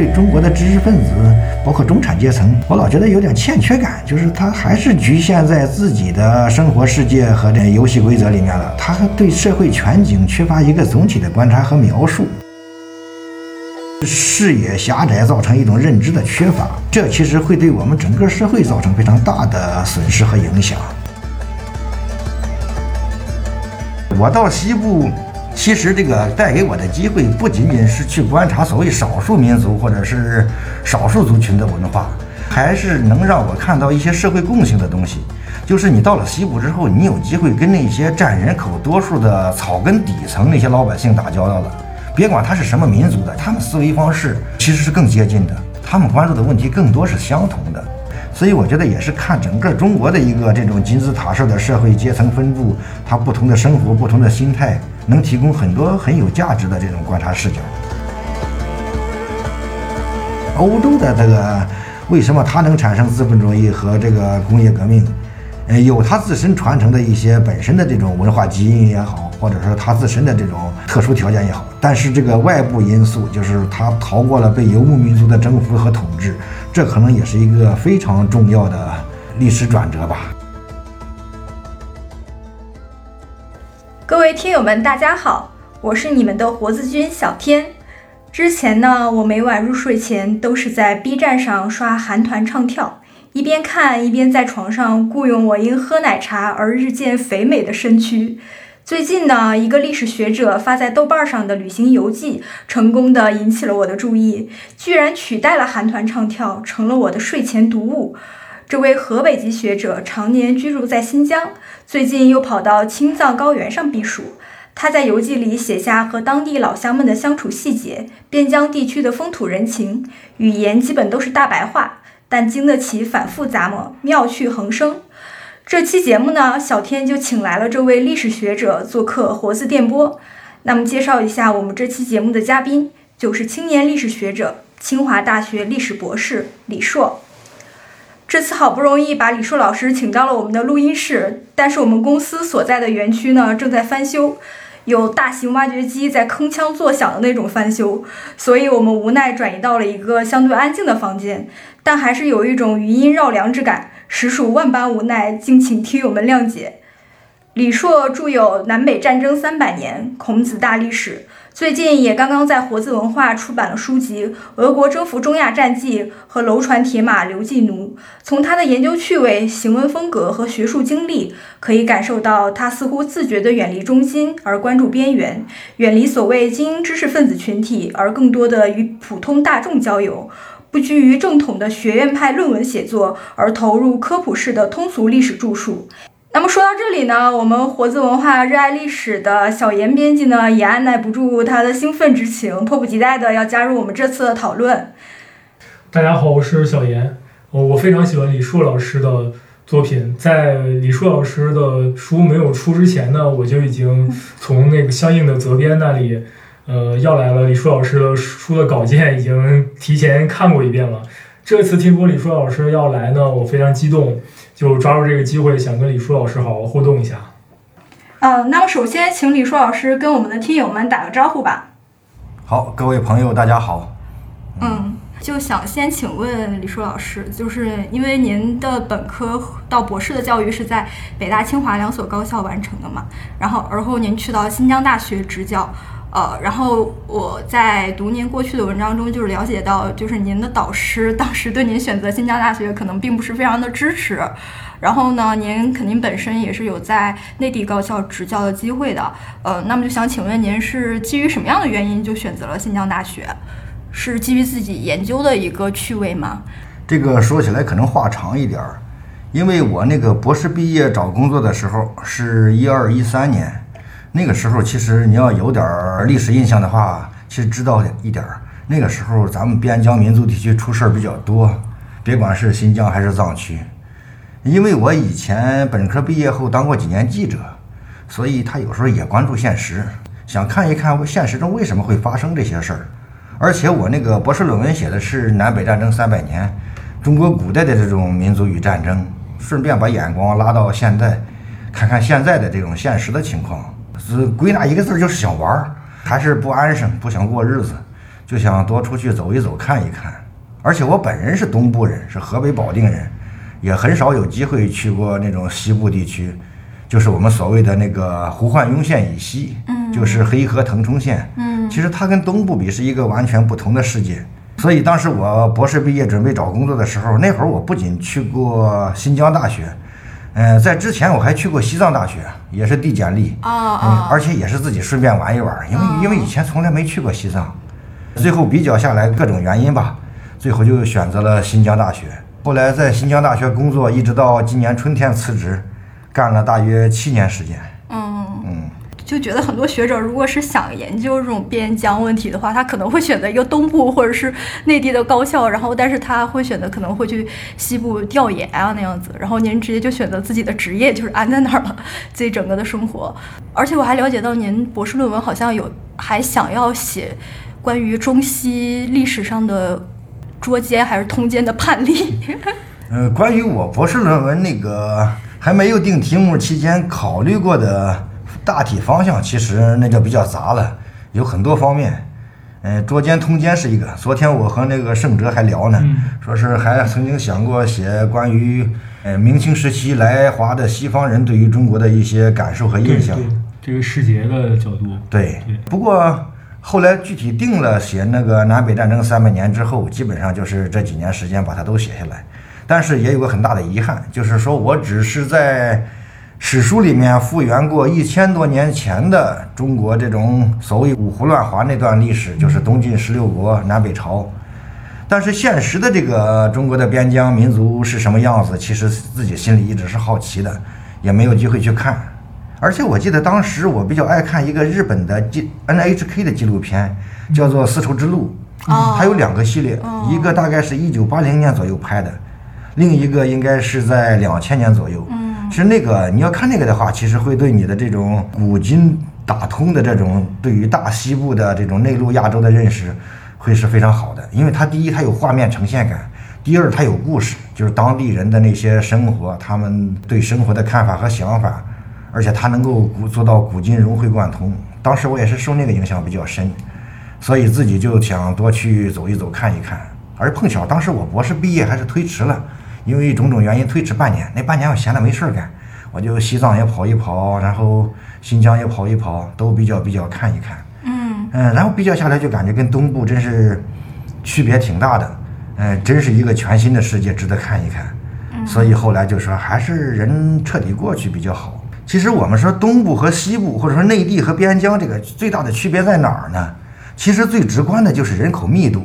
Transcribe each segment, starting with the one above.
对中国的知识分子，包括中产阶层，我老觉得有点欠缺感，就是他还是局限在自己的生活世界和这游戏规则里面了，他对社会全景缺乏一个总体的观察和描述。视野狭窄造成一种认知的缺乏，这其实会对我们整个社会造成非常大的损失和影响。我到西部，其实这个带给我的机会不仅仅是去观察所谓少数民族或者是少数族群的文化，还是能让我看到一些社会共性的东西。就是你到了西部之后，你有机会跟那些占人口多数的草根底层那些老百姓打交道了。别管他是什么民族的，他们思维方式其实是更接近的，他们关注的问题更多是相同的，所以我觉得也是看整个中国的一个这种金字塔式的社会阶层分布，它不同的生活、不同的心态，能提供很多很有价值的这种观察视角。欧洲的这个为什么它能产生资本主义和这个工业革命？呃，有它自身传承的一些本身的这种文化基因也好，或者说它自身的这种特殊条件也好，但是这个外部因素就是它逃过了被游牧民族的征服和统治，这可能也是一个非常重要的历史转折吧。各位听友们，大家好，我是你们的活字君小天。之前呢，我每晚入睡前都是在 B 站上刷韩团唱跳。一边看一边在床上雇佣我因喝奶茶而日渐肥美的身躯。最近呢，一个历史学者发在豆瓣上的旅行游记，成功的引起了我的注意，居然取代了韩团唱跳，成了我的睡前读物。这位河北籍学者常年居住在新疆，最近又跑到青藏高原上避暑。他在游记里写下和当地老乡们的相处细节，边疆地区的风土人情，语言基本都是大白话。但经得起反复咂摸，妙趣横生。这期节目呢，小天就请来了这位历史学者做客活字电波。那么，介绍一下我们这期节目的嘉宾，就是青年历史学者、清华大学历史博士李硕。这次好不容易把李硕老师请到了我们的录音室，但是我们公司所在的园区呢正在翻修。有大型挖掘机在铿锵作响的那种翻修，所以我们无奈转移到了一个相对安静的房间，但还是有一种余音绕梁之感，实属万般无奈，敬请听友们谅解。李硕著有《南北战争三百年》《孔子大历史》。最近也刚刚在活字文化出版了书籍《俄国征服中亚战记》和《楼船铁马刘季奴》。从他的研究趣味、行文风格和学术经历，可以感受到他似乎自觉地远离中心而关注边缘，远离所谓精英知识分子群体，而更多的与普通大众交友，不拘于正统的学院派论文写作，而投入科普式的通俗历史著述。那么说到这里呢，我们活字文化热爱历史的小严编辑呢，也按耐不住他的兴奋之情，迫不及待的要加入我们这次的讨论。大家好，我是小严，我我非常喜欢李硕老师的作品，在李硕老师的书没有出之前呢，我就已经从那个相应的责编那里，呃，要来了李硕老师的书的稿件，已经提前看过一遍了。这次听说李硕老师要来呢，我非常激动。就抓住这个机会，想跟李舒老师好好互动一下。嗯，那么首先请李舒老师跟我们的听友们打个招呼吧。好，各位朋友，大家好。嗯，就想先请问李舒老师，就是因为您的本科到博士的教育是在北大、清华两所高校完成的嘛，然后而后您去到新疆大学执教。呃，然后我在读您过去的文章中，就是了解到，就是您的导师 当时对您选择新疆大学可能并不是非常的支持。然后呢，您肯定本身也是有在内地高校执教的机会的。呃，那么就想请问您是基于什么样的原因就选择了新疆大学？是基于自己研究的一个趣味吗？这个说起来可能话长一点儿，因为我那个博士毕业找工作的时候是一二一三年。那个时候，其实你要有点历史印象的话，其实知道一点儿。那个时候，咱们边疆民族地区出事儿比较多，别管是新疆还是藏区。因为我以前本科毕业后当过几年记者，所以他有时候也关注现实，想看一看现实中为什么会发生这些事儿。而且我那个博士论文写的是南北战争三百年，中国古代的这种民族与战争，顺便把眼光拉到现在，看看现在的这种现实的情况。是归纳一个字就是想玩儿，还是不安生，不想过日子，就想多出去走一走，看一看。而且我本人是东部人，是河北保定人，也很少有机会去过那种西部地区，就是我们所谓的那个胡焕庸县以西，嗯就是黑河腾冲县。嗯其实它跟东部比是一个完全不同的世界。所以当时我博士毕业准备找工作的时候，那会儿我不仅去过新疆大学，嗯、在之前我还去过西藏大学，也是递简历，啊而且也是自己顺便玩一玩，因为哦因为以前从来没去过西藏，最后比较下来各种原因吧，最后就选择了新疆大学。后来在新疆大学工作，一直到今年春天辞职，干了大约七年时间。就觉得很多学者如果是想研究这种边疆问题的话，他可能会选择一个东部或者是内地的高校，然后但是他会选择可能会去西部调研啊那样子，然后您直接就选择自己的职业就是安在那儿了，自己整个的生活。而且我还了解到您博士论文好像有还想要写关于中西历史上的捉奸还是通奸的判例。呃，关于我博士论文那个还没有定题目期间考虑过的大体方向，其实那就比较杂了，有很多方面。嗯、捉奸通奸是一个。昨天我和那个盛哲还聊呢，嗯说是还曾经想过写关于呃明清时期来华的西方人对于中国的一些感受和印象。对，这个世界的角度，对对，不过后来具体定了写那个南北战争三百年之后，基本上就是这几年时间把它都写下来。但是也有个很大的遗憾，就是说我只是在史书里面复原过一千多年前的中国这种所谓五胡乱华那段历史，就是东晋十六国、南北朝。但是现实的这个中国的边疆民族是什么样子，其实自己心里一直是好奇的，也没有机会去看。而且我记得当时我比较爱看一个日本的纪 NHK 的纪录片，叫做《丝绸之路》，哦它有两个系列，哦一个大概是一九八零年左右拍的，另一个应该是在两千年左右。嗯。是那个你要看那个的话，其实会对你的这种古今打通的这种对于大西部的这种内陆亚洲的认识，会是。非常好的。因为它第一，它有画面呈现感；第二，它有故事，就是。当地人的那些生活，他们对生活的看法和想法，而且它能够做到古今融会贯通。当时我也是。受那个影响比较深，所以自己就想多去走一走看一看。而碰巧当时我博士毕业还是。推迟了，因为种种原因推迟半年。那半年我闲的没事儿干，我就西藏也跑一跑，然后新疆也跑一跑，都比较比较看一看。嗯嗯，然后比较下来就感觉跟东部真是区别挺大的，嗯，真是一个全新的世界，值得看一看。所以后来就说还是人彻底过去比较好。其实我们说东部和西部，或者说内地和边疆，这个最大的区别在哪儿呢？其实最直观的就是人口密度。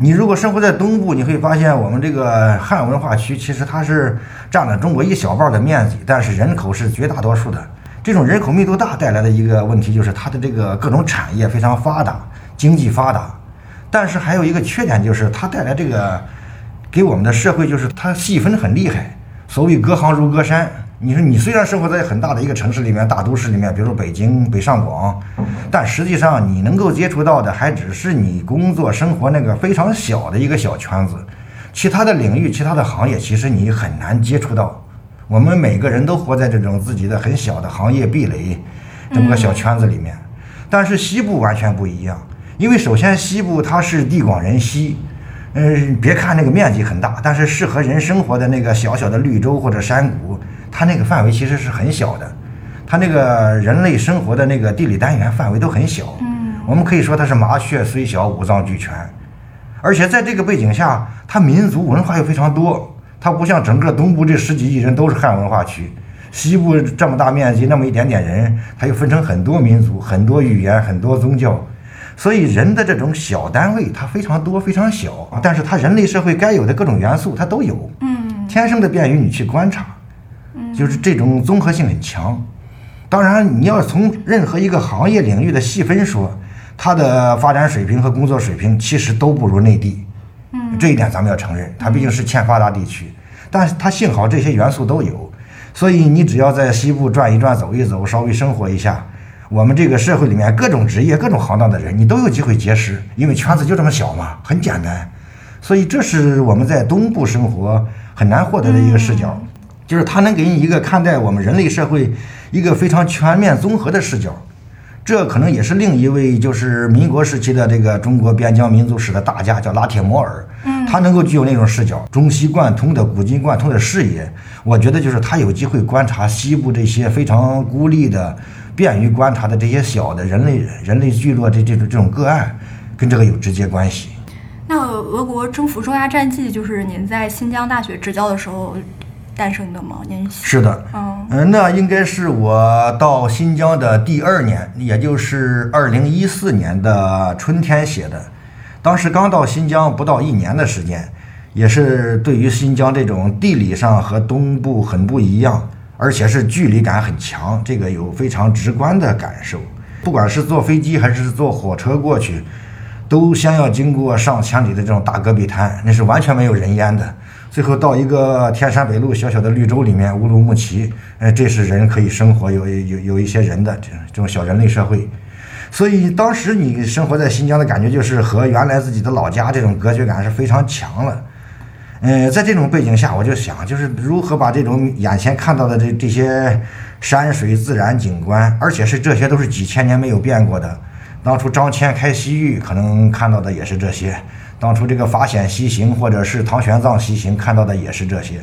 你如果生活在东部，你会发现我们这个汉文化区其实它是占了中国一小半的面积，但是人口是绝大多数的。这种人口密度大带来的一个问题就是它的这个各种产业非常发达，经济发达，但是还有一个缺点就是它带来这个给我们的社会就是它细分很厉害，所谓隔行如隔山。你说你虽然生活在很大的一个城市里面，大都市里面，比如说北京、北上广，但实际上你能够接触到的还只是你工作生活那个非常小的一个小圈子，其他的领域、其他的行业，其实你很难接触到。我们每个人都活在这种自己的很小的行业壁垒这么个小圈子里面，但是西部完全不一样，因为首先西部它是地广人稀，嗯，别看那个面积很大，但是适合人生活的那个小小的绿洲或者山谷，它那个范围其实是很小的，它那个人类生活的那个地理单元范围都很小。嗯我们可以说它是麻雀虽小，五脏俱全。而且在这个背景下，它民族文化又非常多。它不像整个东部这十几亿人都是汉文化区，西部这么大面积那么一点点人，它又分成很多民族、很多语言、很多宗教。所以人的这种小单位它非常多、非常小，但是它人类社会该有的各种元素它都有，嗯天生的便于你去观察，就是这种综合性很强。当然，你要从任何一个行业领域的细分说，它的发展水平和工作水平其实都不如内地。嗯这一点咱们要承认，它毕竟是欠发达地区，但是它幸好这些元素都有，所以你只要在西部转一转、走一走，稍微生活一下，我们这个社会里面各种职业、各种行当的人，你都有机会结识，因为圈子就这么小嘛，很简单。所以这是我们在东部生活很难获得的一个视角，就是它能给你一个看待我们人类社会一个非常全面综合的视角。这可能也是另一位就是民国时期的这个中国边疆民族史的大家，叫拉铁摩尔。嗯，他能够具有那种视角，中西贯通的、古今贯通的视野。我觉得就是他有机会观察西部这些非常孤立的、便于观察的这些小的人类人类聚落这这种这种个案，跟这个有直接关系。那俄国征服中亚战记就是您在新疆大学执教的时候。诞生的吗？您是的，嗯，那应该是我到新疆的第二年，也就是二零一四年的春天写的。当时刚到新疆不到一年的时间，也是对于新疆这种地理上和东部很不一样，而且是距离感很强，这个有非常直观的感受。不管是坐飞机还是坐火车过去，都先要经过上千里的这种大戈壁滩，那是完全没有人烟的。最后到一个天山北路小小的绿洲里面，乌鲁木齐，呃，这是人可以生活，有有有一些人的这这种小人类社会。所以当时你生活在新疆的感觉，就是和原来自己的老家这种隔绝感是非常强了。嗯，在这种背景下，我就想，就是如何把这种眼前看到的这这些山水自然景观，而且是这些都是几千年没有变过的。当初张骞开西域，可能看到的也是这些。当初这个法显西行，或者是唐玄奘西行，看到的也是这些。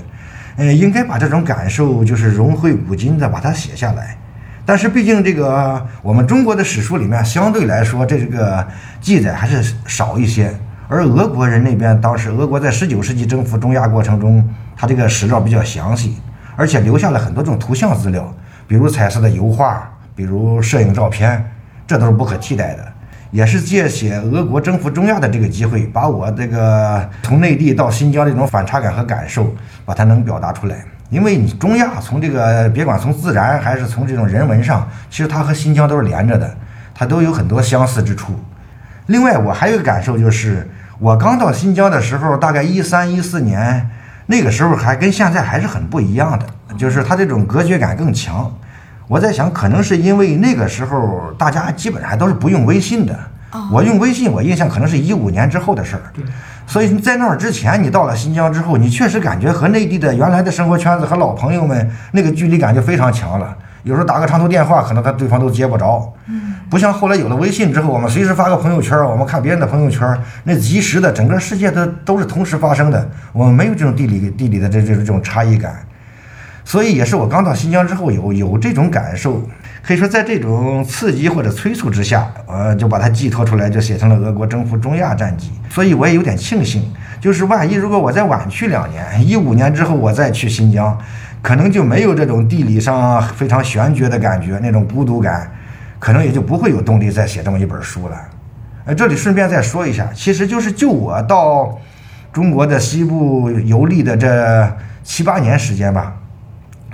嗯，应该把这种感受就是融会古今的把它写下来。但是毕竟这个我们中国的史书里面相对来说这个记载还是少一些，而俄国人那边当时俄国在十九世纪征服中亚过程中，他这个史料比较详细，而且留下了很多这种图像资料，比如彩色的油画，比如摄影照片，这都是不可替代的。也是借写俄国征服中亚的这个机会，把我这个从内地到新疆这种反差感和感受，把它能表达出来。因为你中亚从这个别管从自然还是从这种人文上，其实它和新疆都是连着的，它都有很多相似之处。另外，我还有个感受就是，我刚到新疆的时候，大概一三一四年，那个时候还跟现在还是很不一样的，就是它这种隔绝感更强。我在想，可能是因为那个时候大家基本上还都是不用微信的。我用微信，我印象可能是一五年之后的事儿。所以在那儿之前，你到了新疆之后，你确实感觉和内地的原来的生活圈子和老朋友们那个距离感就非常强了。有时候打个长途电话，可能他对方都接不着。不像后来有了微信之后，我们随时发个朋友圈，我们看别人的朋友圈，那及时的，整个世界都都是同时发生的。我们没有这种地理地理的这这这种差异感。所以也是我刚到新疆之后有有这种感受，可以说在这种刺激或者催促之下，呃，就把它寄托出来，就写成了俄国征服中亚战记。所以我也有点庆幸，就是万一如果我再晚去两年，一五年之后我再去新疆，可能就没有这种地理上非常悬绝的感觉，那种孤独感，可能也就不会有动力再写这么一本书了。呃，这里顺便再说一下，其实就是就我到中国的西部游历的这七八年时间吧。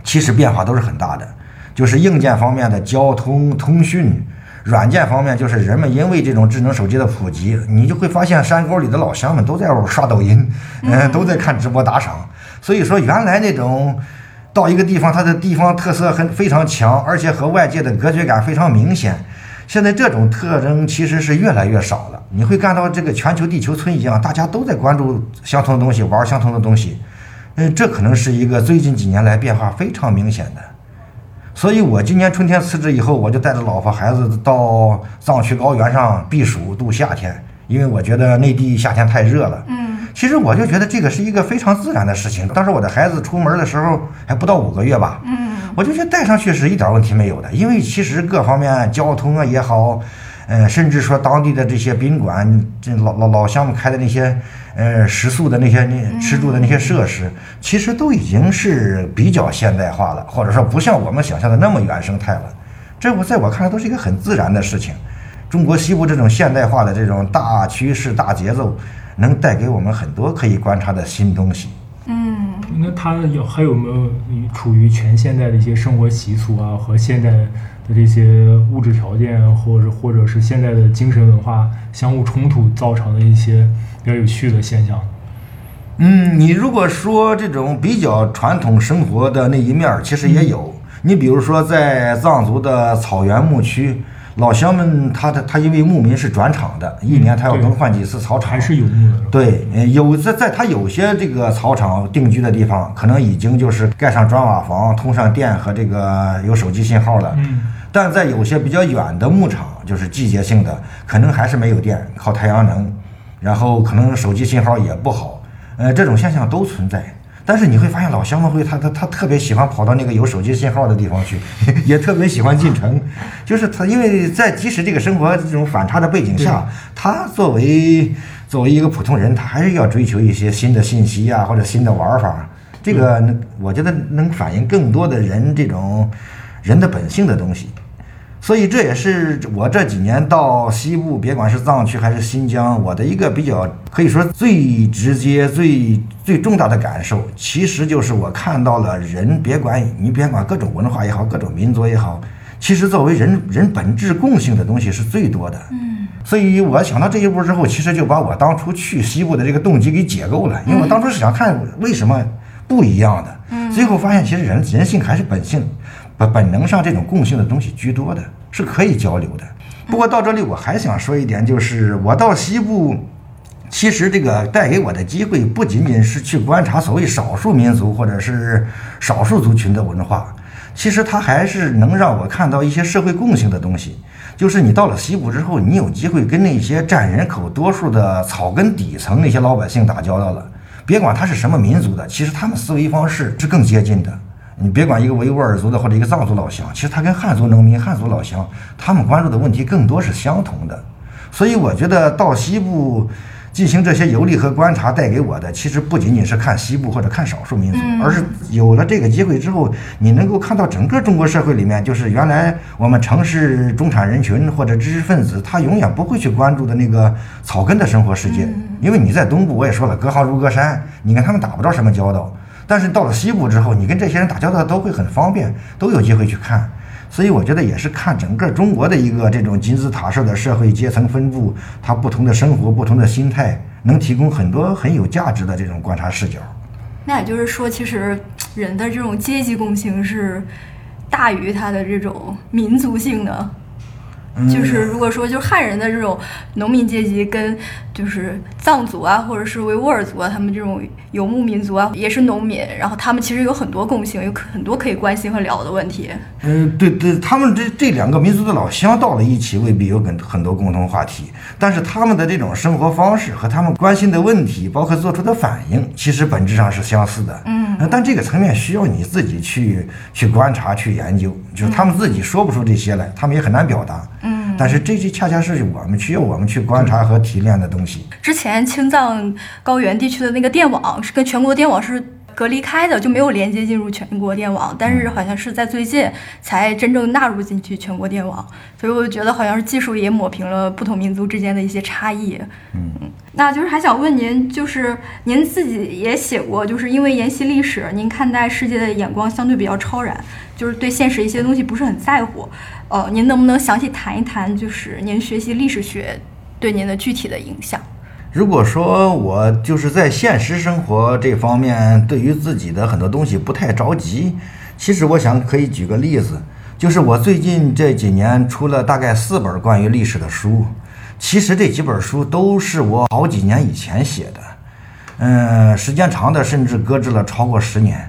其实变化都是很大的，就是硬件方面的交通通讯，软件方面就是人们因为这种智能手机的普及，你就会发现山沟里的老乡们都在刷抖音，嗯，都在看直播打赏。所以说，原来那种到一个地方，它的地方特色很非常强，而且和外界的隔绝感非常明显。现在这种特征其实是越来越少了。你会看到这个全球地球村一样，大家都在关注相同的东西，玩相同的东西。嗯，这可能是一个最近几年来变化非常明显的，所以我今年春天辞职以后，我就带着老婆孩子到藏区高原上避暑度夏天，因为我觉得内地夏天太热了。嗯，其实我就觉得这个是一个非常自然的事情。当时我的孩子出门的时候还不到五个月吧，嗯，我就觉得带上去是一点问题没有的，因为其实各方面交通啊也好。嗯，甚至说当地的这些宾馆，这老老老乡们开的那些，呃，食宿的那些那吃住的那些设施，其实都已经是比较现代化了，或者说不像我们想象的那么原生态了。这我在我看来都是一个很自然的事情。中国西部这种现代化的这种大趋势、大节奏，能带给我们很多可以观察的新东西。嗯，那它有还有没有处于全现代的一些生活习俗啊和现代？的这些物质条件，或者或者是现在的精神文化相互冲突造成的一些比较有趣的现象。嗯，你如果说这种比较传统生活的那一面儿，其实也有。你比如说在藏族的草原牧区，老乡们他的他因为牧民是转场的，一年他要更换几次草场，还是有牧的。对，有在在他有些这个草场定居的地方，可能已经就是盖上砖瓦房，通上电和这个有手机信号了。嗯。但在有些比较远的牧场，就是季节性的，可能还是没有电，靠太阳能，然后可能手机信号也不好，呃，这种现象都存在。但是你会发现，老乡们会他他他特别喜欢跑到那个有手机信号的地方去，也特别喜欢进城，就是他因为在即使这个生活这种反差的背景下，他作为作为一个普通人，他还是要追求一些新的信息啊，或者新的玩法。这个我觉得能反映更多的人这种人的本性的东西。所以这也是我这几年到西部，别管是藏区还是新疆，我的一个比较可以说最直接、最最重大的感受，其实就是我看到了人，别管你别管各种文化也好，各种民族也好，其实作为人人本质共性的东西是最多的。嗯，所以我想到这一步之后，其实就把我当初去西部的这个动机给解构了，因为我当初是想看为什么不一样的，嗯最后发现其实人人性还是本性。本本能上这种共性的东西居多的，是可以交流的。不过到这里我还想说一点，就是我到西部，其实这个带给我的机会不仅仅是去观察所谓少数民族或者是少数族群的文化，其实它还是能让我看到一些社会共性的东西。就是你到了西部之后，你有机会跟那些占人口多数的草根底层那些老百姓打交道了。别管他是什么民族的，其实他们思维方式是更接近的。你别管一个维吾尔族的或者一个藏族老乡，其实他跟汉族农民、汉族老乡，他们关注的问题更多是相同的。所以我觉得到西部进行这些游历和观察，带给我的其实不仅仅是看西部或者看少数民族，而是有了这个机会之后，你能够看到整个中国社会里面，就是原来我们城市中产人群或者知识分子，他永远不会去关注的那个草根的生活世界。因为你在东部，我也说了，隔行如隔山，你跟他们打不着什么交道。但是到了西部之后，你跟这些人打交道都会很方便，都有机会去看。所以我觉得也是看整个中国的一个这种金字塔式的社会阶层分布，它不同的生活、不同的心态，能提供很多很有价值的这种观察视角。那也就是说，其实人的这种阶级共性是大于他的这种民族性的。就是如果说，就是汉人的这种农民阶级跟就是藏族啊，或者是维吾尔族啊，他们这种游牧民族啊，也是农民，然后他们其实有很多共性，有很多可以关心和聊的问题。嗯，对对，他们这这两个民族的老乡到了一起，未必有很很多共同话题，但是他们的这种生活方式和他们关心的问题，包括做出的反应，其实本质上是相似的。嗯，但这个层面需要你自己去去观察、去研究，就是他们自己说不出这些来，他们也很难表达。嗯，但是这些恰恰是我们需要我们去观察和提炼的东西。之前青藏高原地区的那个电网是跟全国电网是隔离开的，就没有连接进入全国电网，但是好像是在最近才真正纳入进去全国电网，所以我觉得好像是技术也抹平了不同民族之间的一些差异。嗯，那就是还想问您，就是您自己也写过，就是因为研习历史，您看待世界的眼光相对比较超然，就是对现实一些东西不是很在乎。呃，您能不能详细谈一谈，就是您学习历史学对您的具体的影响？如果说我就是在现实生活这方面，对于自己的很多东西不太着急，其实我想可以举个例子，就是我最近这几年出了大概四本关于历史的书，其实这几本书都是我好几年以前写的，嗯，时间长的甚至搁置了超过十年。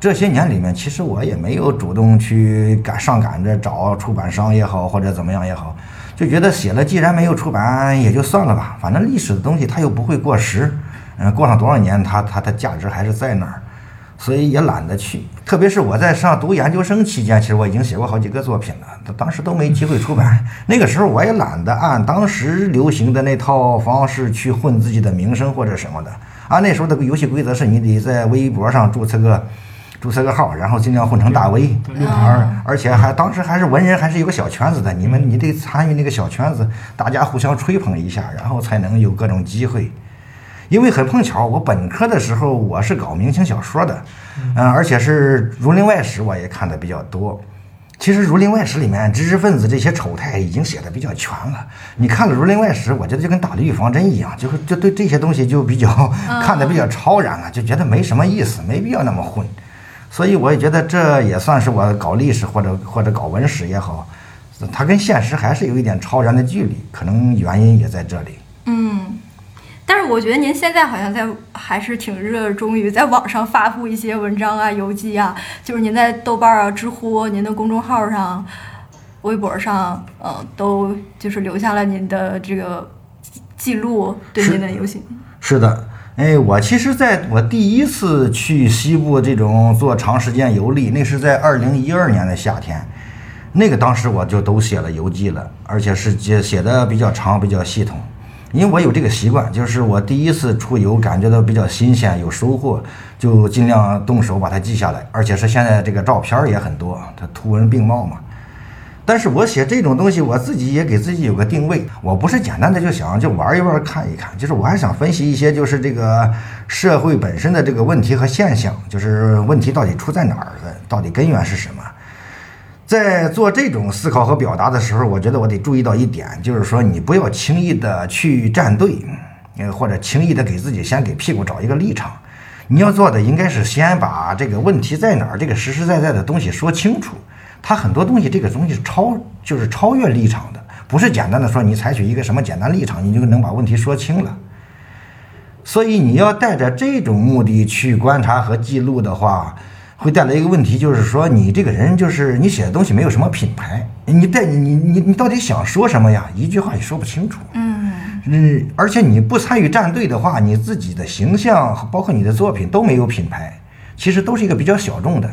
这些年里面，其实我也没有主动去赶上赶着找出版商也好，或者怎么样也好，就觉得写了，既然没有出版，也就算了吧。反正历史的东西它又不会过时，嗯，过上多少年，它它的价值还是在那儿，所以也懒得去。特别是我在上读研究生期间，其实我已经写过好几个作品了，当时都没机会出版。那个时候我也懒得按当时流行的那套方式去混自己的名声或者什么的。啊，那时候的游戏规则是你得在微博上注册个。注册个号，然后尽量混成大 V，而而且还当时还是文人，还是有个小圈子的。你们你得参与那个小圈子，大家互相吹捧一下，然后才能有各种机会。因为很碰巧，我本科的时候我是搞明清小说的，嗯，而且是《儒林外史》，我也看的比较多。其实《儒林外史》里面知识分子这些丑态已经写的比较全了。你看了《儒林外史》，我觉得就跟打了预防针一样，就是就对这些东西就比较 看的比较超然了，就觉得没什么意思，没必要那么混。所以我也觉得这也算是我搞历史或者或者搞文史也好，它跟现实还是有一点超然的距离，可能原因也在这里。嗯，但是我觉得您现在好像在还是挺热衷于在网上发布一些文章啊、游记啊，就是您在豆瓣啊、知乎、您的公众号上，微博上，呃，都就是留下了您的这个记录，对您的游戏。是的，哎，我其实在我第一次去西部这种做长时间游历，那是在二零一二年的夏天，那个当时我就都写了游记了，而且是写写的比较长，比较系统。因为我有这个习惯，就是我第一次出游感觉到比较新鲜，有收获，就尽量动手把它记下来。而且是现在这个照片也很多，它图文并茂嘛。但是我写这种东西，我自己也给自己有个定位，我不是简单的就想就玩一玩看一看，就是我还想分析一些就是这个社会本身的这个问题和现象，就是问题到底出在哪儿的，到底根源是什么。在做这种思考和表达的时候，我觉得我得注意到一点，就是说你不要轻易的去站队，呃，或者轻易的给自己先给屁股找一个立场。你要做的应该是先把这个问题在哪儿，这个实实在在的东西说清楚。它很多东西，这个东西是超，就是超越立场的，不是简单的说你采取一个什么简单立场，你就能把问题说清了。所以你要带着这种目的去观察和记录的话。会带来一个问题，就是说你这个人就是你写的东西没有什么品牌，你带你你你你到底想说什么呀？一句话也说不清楚。嗯嗯，而且你不参与战队的话，你自己的形象包括你的作品都没有品牌，其实都是一个比较小众的。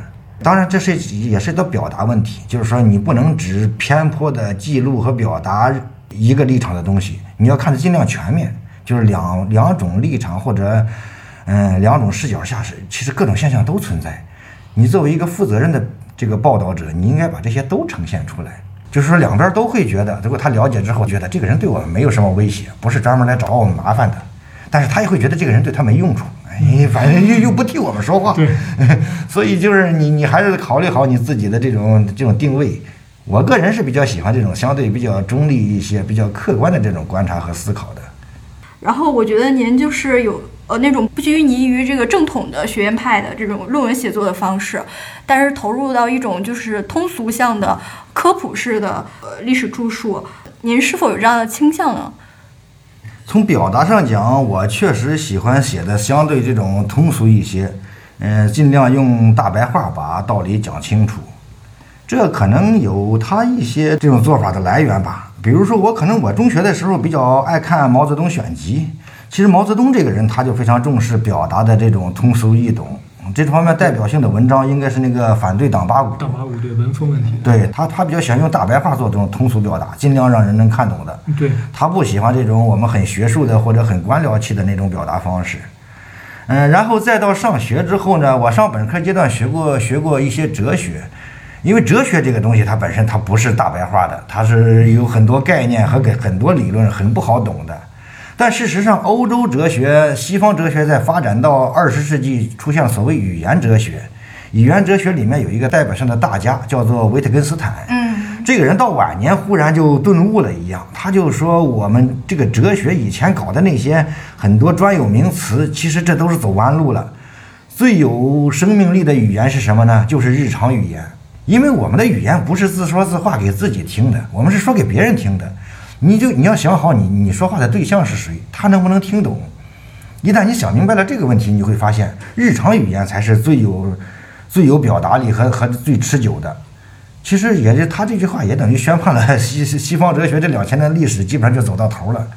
当然，这是也是一个表达问题，就是说你不能只偏颇的记录和表达一个立场的东西，你要看的尽量全面，就是两两种立场或者嗯两种视角下是其实各种现象都存在。你作为一个负责任的这个报道者，你应该把这些都呈现出来。就是说，两边都会觉得，如果他了解之后觉得这个人对我们没有什么威胁，不是专门来找我们麻烦的，但是他也会觉得这个人对他没用处，哎，反正又又不替我们说话。对，所以就是你你还是考虑好你自己的这种这种定位。我个人是比较喜欢这种相对比较中立一些、比较客观的这种观察和思考的。然后我觉得您就是有。呃，那种不拘泥于这个正统的学院派的这种论文写作的方式，但是投入到一种就是通俗向的科普式的呃历史著述，您是否有这样的倾向呢？从表达上讲，我确实喜欢写的相对这种通俗一些，嗯，尽量用大白话把道理讲清楚。这可能有他一些这种做法的来源吧。比如说，我可能我中学的时候比较爱看毛泽东选集。其实毛泽东这个人，他就非常重视表达的这种通俗易懂。这方面代表性的文章，应该是那个反对党八股。党八股对文风问题。对他，他比较喜欢用大白话做这种通俗表达，尽量让人能看懂的。对。他不喜欢这种我们很学术的或者很官僚气的那种表达方式。嗯，然后再到上学之后呢，我上本科阶段学过学过一些哲学，因为哲学这个东西它本身它不是大白话的，它是有很多概念和给很多理论很不好懂的。但事实上，欧洲哲学、西方哲学在发展到二十世纪，出现所谓语言哲学。语言哲学里面有一个代表性的大家，叫做维特根斯坦。嗯，这个人到晚年忽然就顿悟了一样，他就说：“我们这个哲学以前搞的那些很多专有名词，其实这都是走弯路了。最有生命力的语言是什么呢？就是日常语言。因为我们的语言不是自说自话给自己听的，我们是说给别人听的。”你就你要想好，你你说话的对象是谁，他能不能听懂？一旦你想明白了这个问题，你会发现日常语言才是最有最有表达力和和最持久的。其实也是他这句话也等于宣判了 西西方哲学这两千年历史基本上就走到头了。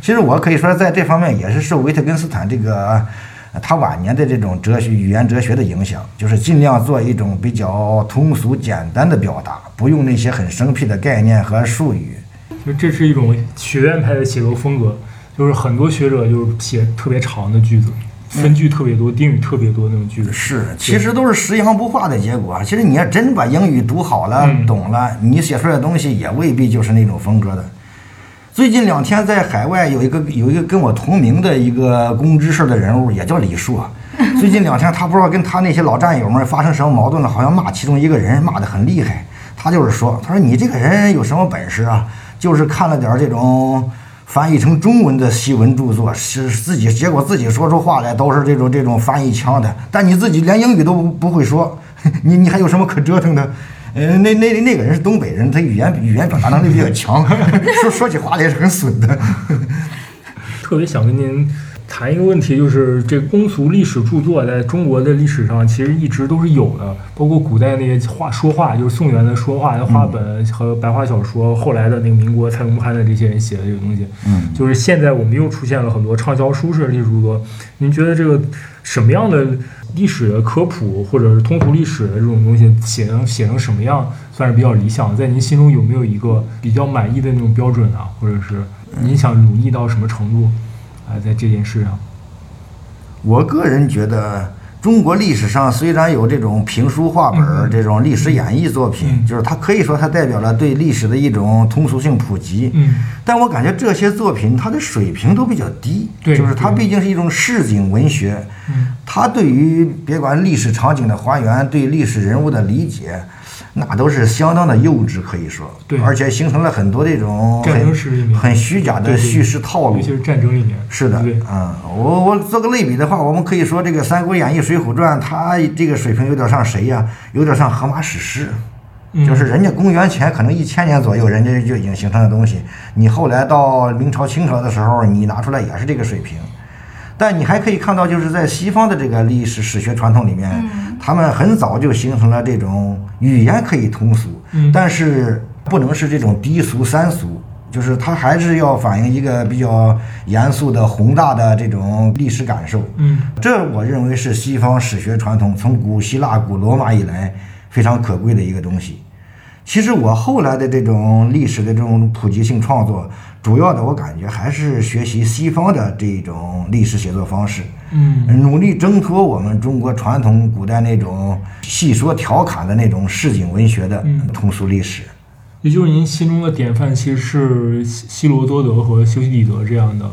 其实我可以说在这方面也是受维特根斯坦这个他晚年的这种哲学语言哲学的影响，就是尽量做一种比较通俗简单的表达，不用那些很生僻的概念和术语。就这是一种学院派的写作风格，就是很多学者就是写特别长的句子，分句特别多，定语特别多那种句子。是，其实都是食洋不化的结果。其实你要真把英语读好了、懂了，你写出来的东西也未必就是那种风格的。最近两天在海外有一个有一个跟我同名的一个公知式的人物，也叫李硕。最近两天他不知道跟他那些老战友们发生什么矛盾了，好像骂其中一个人骂得很厉害。他就是说，他说你这个人有什么本事啊？就是看了点这种翻译成中文的西文著作，是自己结果自己说出话来都是这种这种翻译腔的，但你自己连英语都不会说，你你还有什么可折腾的？呃，那那那个人是东北人，他语言语言表达能力比较强，说说起话来也是很损的。特别想跟您谈一个问题，就是这通俗历史著作在中国的历史上其实一直都是有的，包括古代那些话说话，就是宋元的说话的话本和白话小说，后来的那个民国蔡宗藩的这些人写的这个东西，嗯，就是现在我们又出现了很多畅销书式的历史著作。您觉得这个什么样的历史的科普或者是通俗历史的这种东西写成写成什么样算是比较理想？在您心中有没有一个比较满意的那种标准啊？或者是您想努力到什么程度啊，在这件事上？我个人觉得，中国历史上虽然有这种评书话本、嗯这种历史演绎作品，嗯就是它可以说它代表了对历史的一种通俗性普及。嗯但我感觉这些作品它的水平都比较低，对就是它毕竟是一种市井文学，嗯它对于别管历史场景的还原，对历史人物的理解，那都是相当的幼稚，可以说，对。而且形成了很多这种战争很很虚假的叙事套路。尤其。是战争里面，是的，对，嗯，我我做个类比的话，我们可以说这个《三国演义》《水浒传》，它这个水平有点像谁呀、有点像荷马史诗，嗯。就是人家公元前可能一千年左右，人家就已经形成的东西，你后来到明朝、清朝的时候，你拿出来也是这个水平。但你还可以看到，就是在西方的这个历史史学传统里面，他们很早就形成了这种语言可以通俗，嗯但是不能是这种低俗三俗，就是它还是要反映一个比较严肃的宏大的这种历史感受。嗯这我认为是西方史学传统从古希腊、古罗马以来非常可贵的一个东西。其实我后来的这种历史的这种普及性创作，主要的我感觉还是学习西方的这种历史写作方式，嗯努力挣脱我们中国传统古代那种戏说调侃的那种市井文学的嗯通俗历史。也就是您心中的典范，其实是希希罗多德和修昔底德这样的，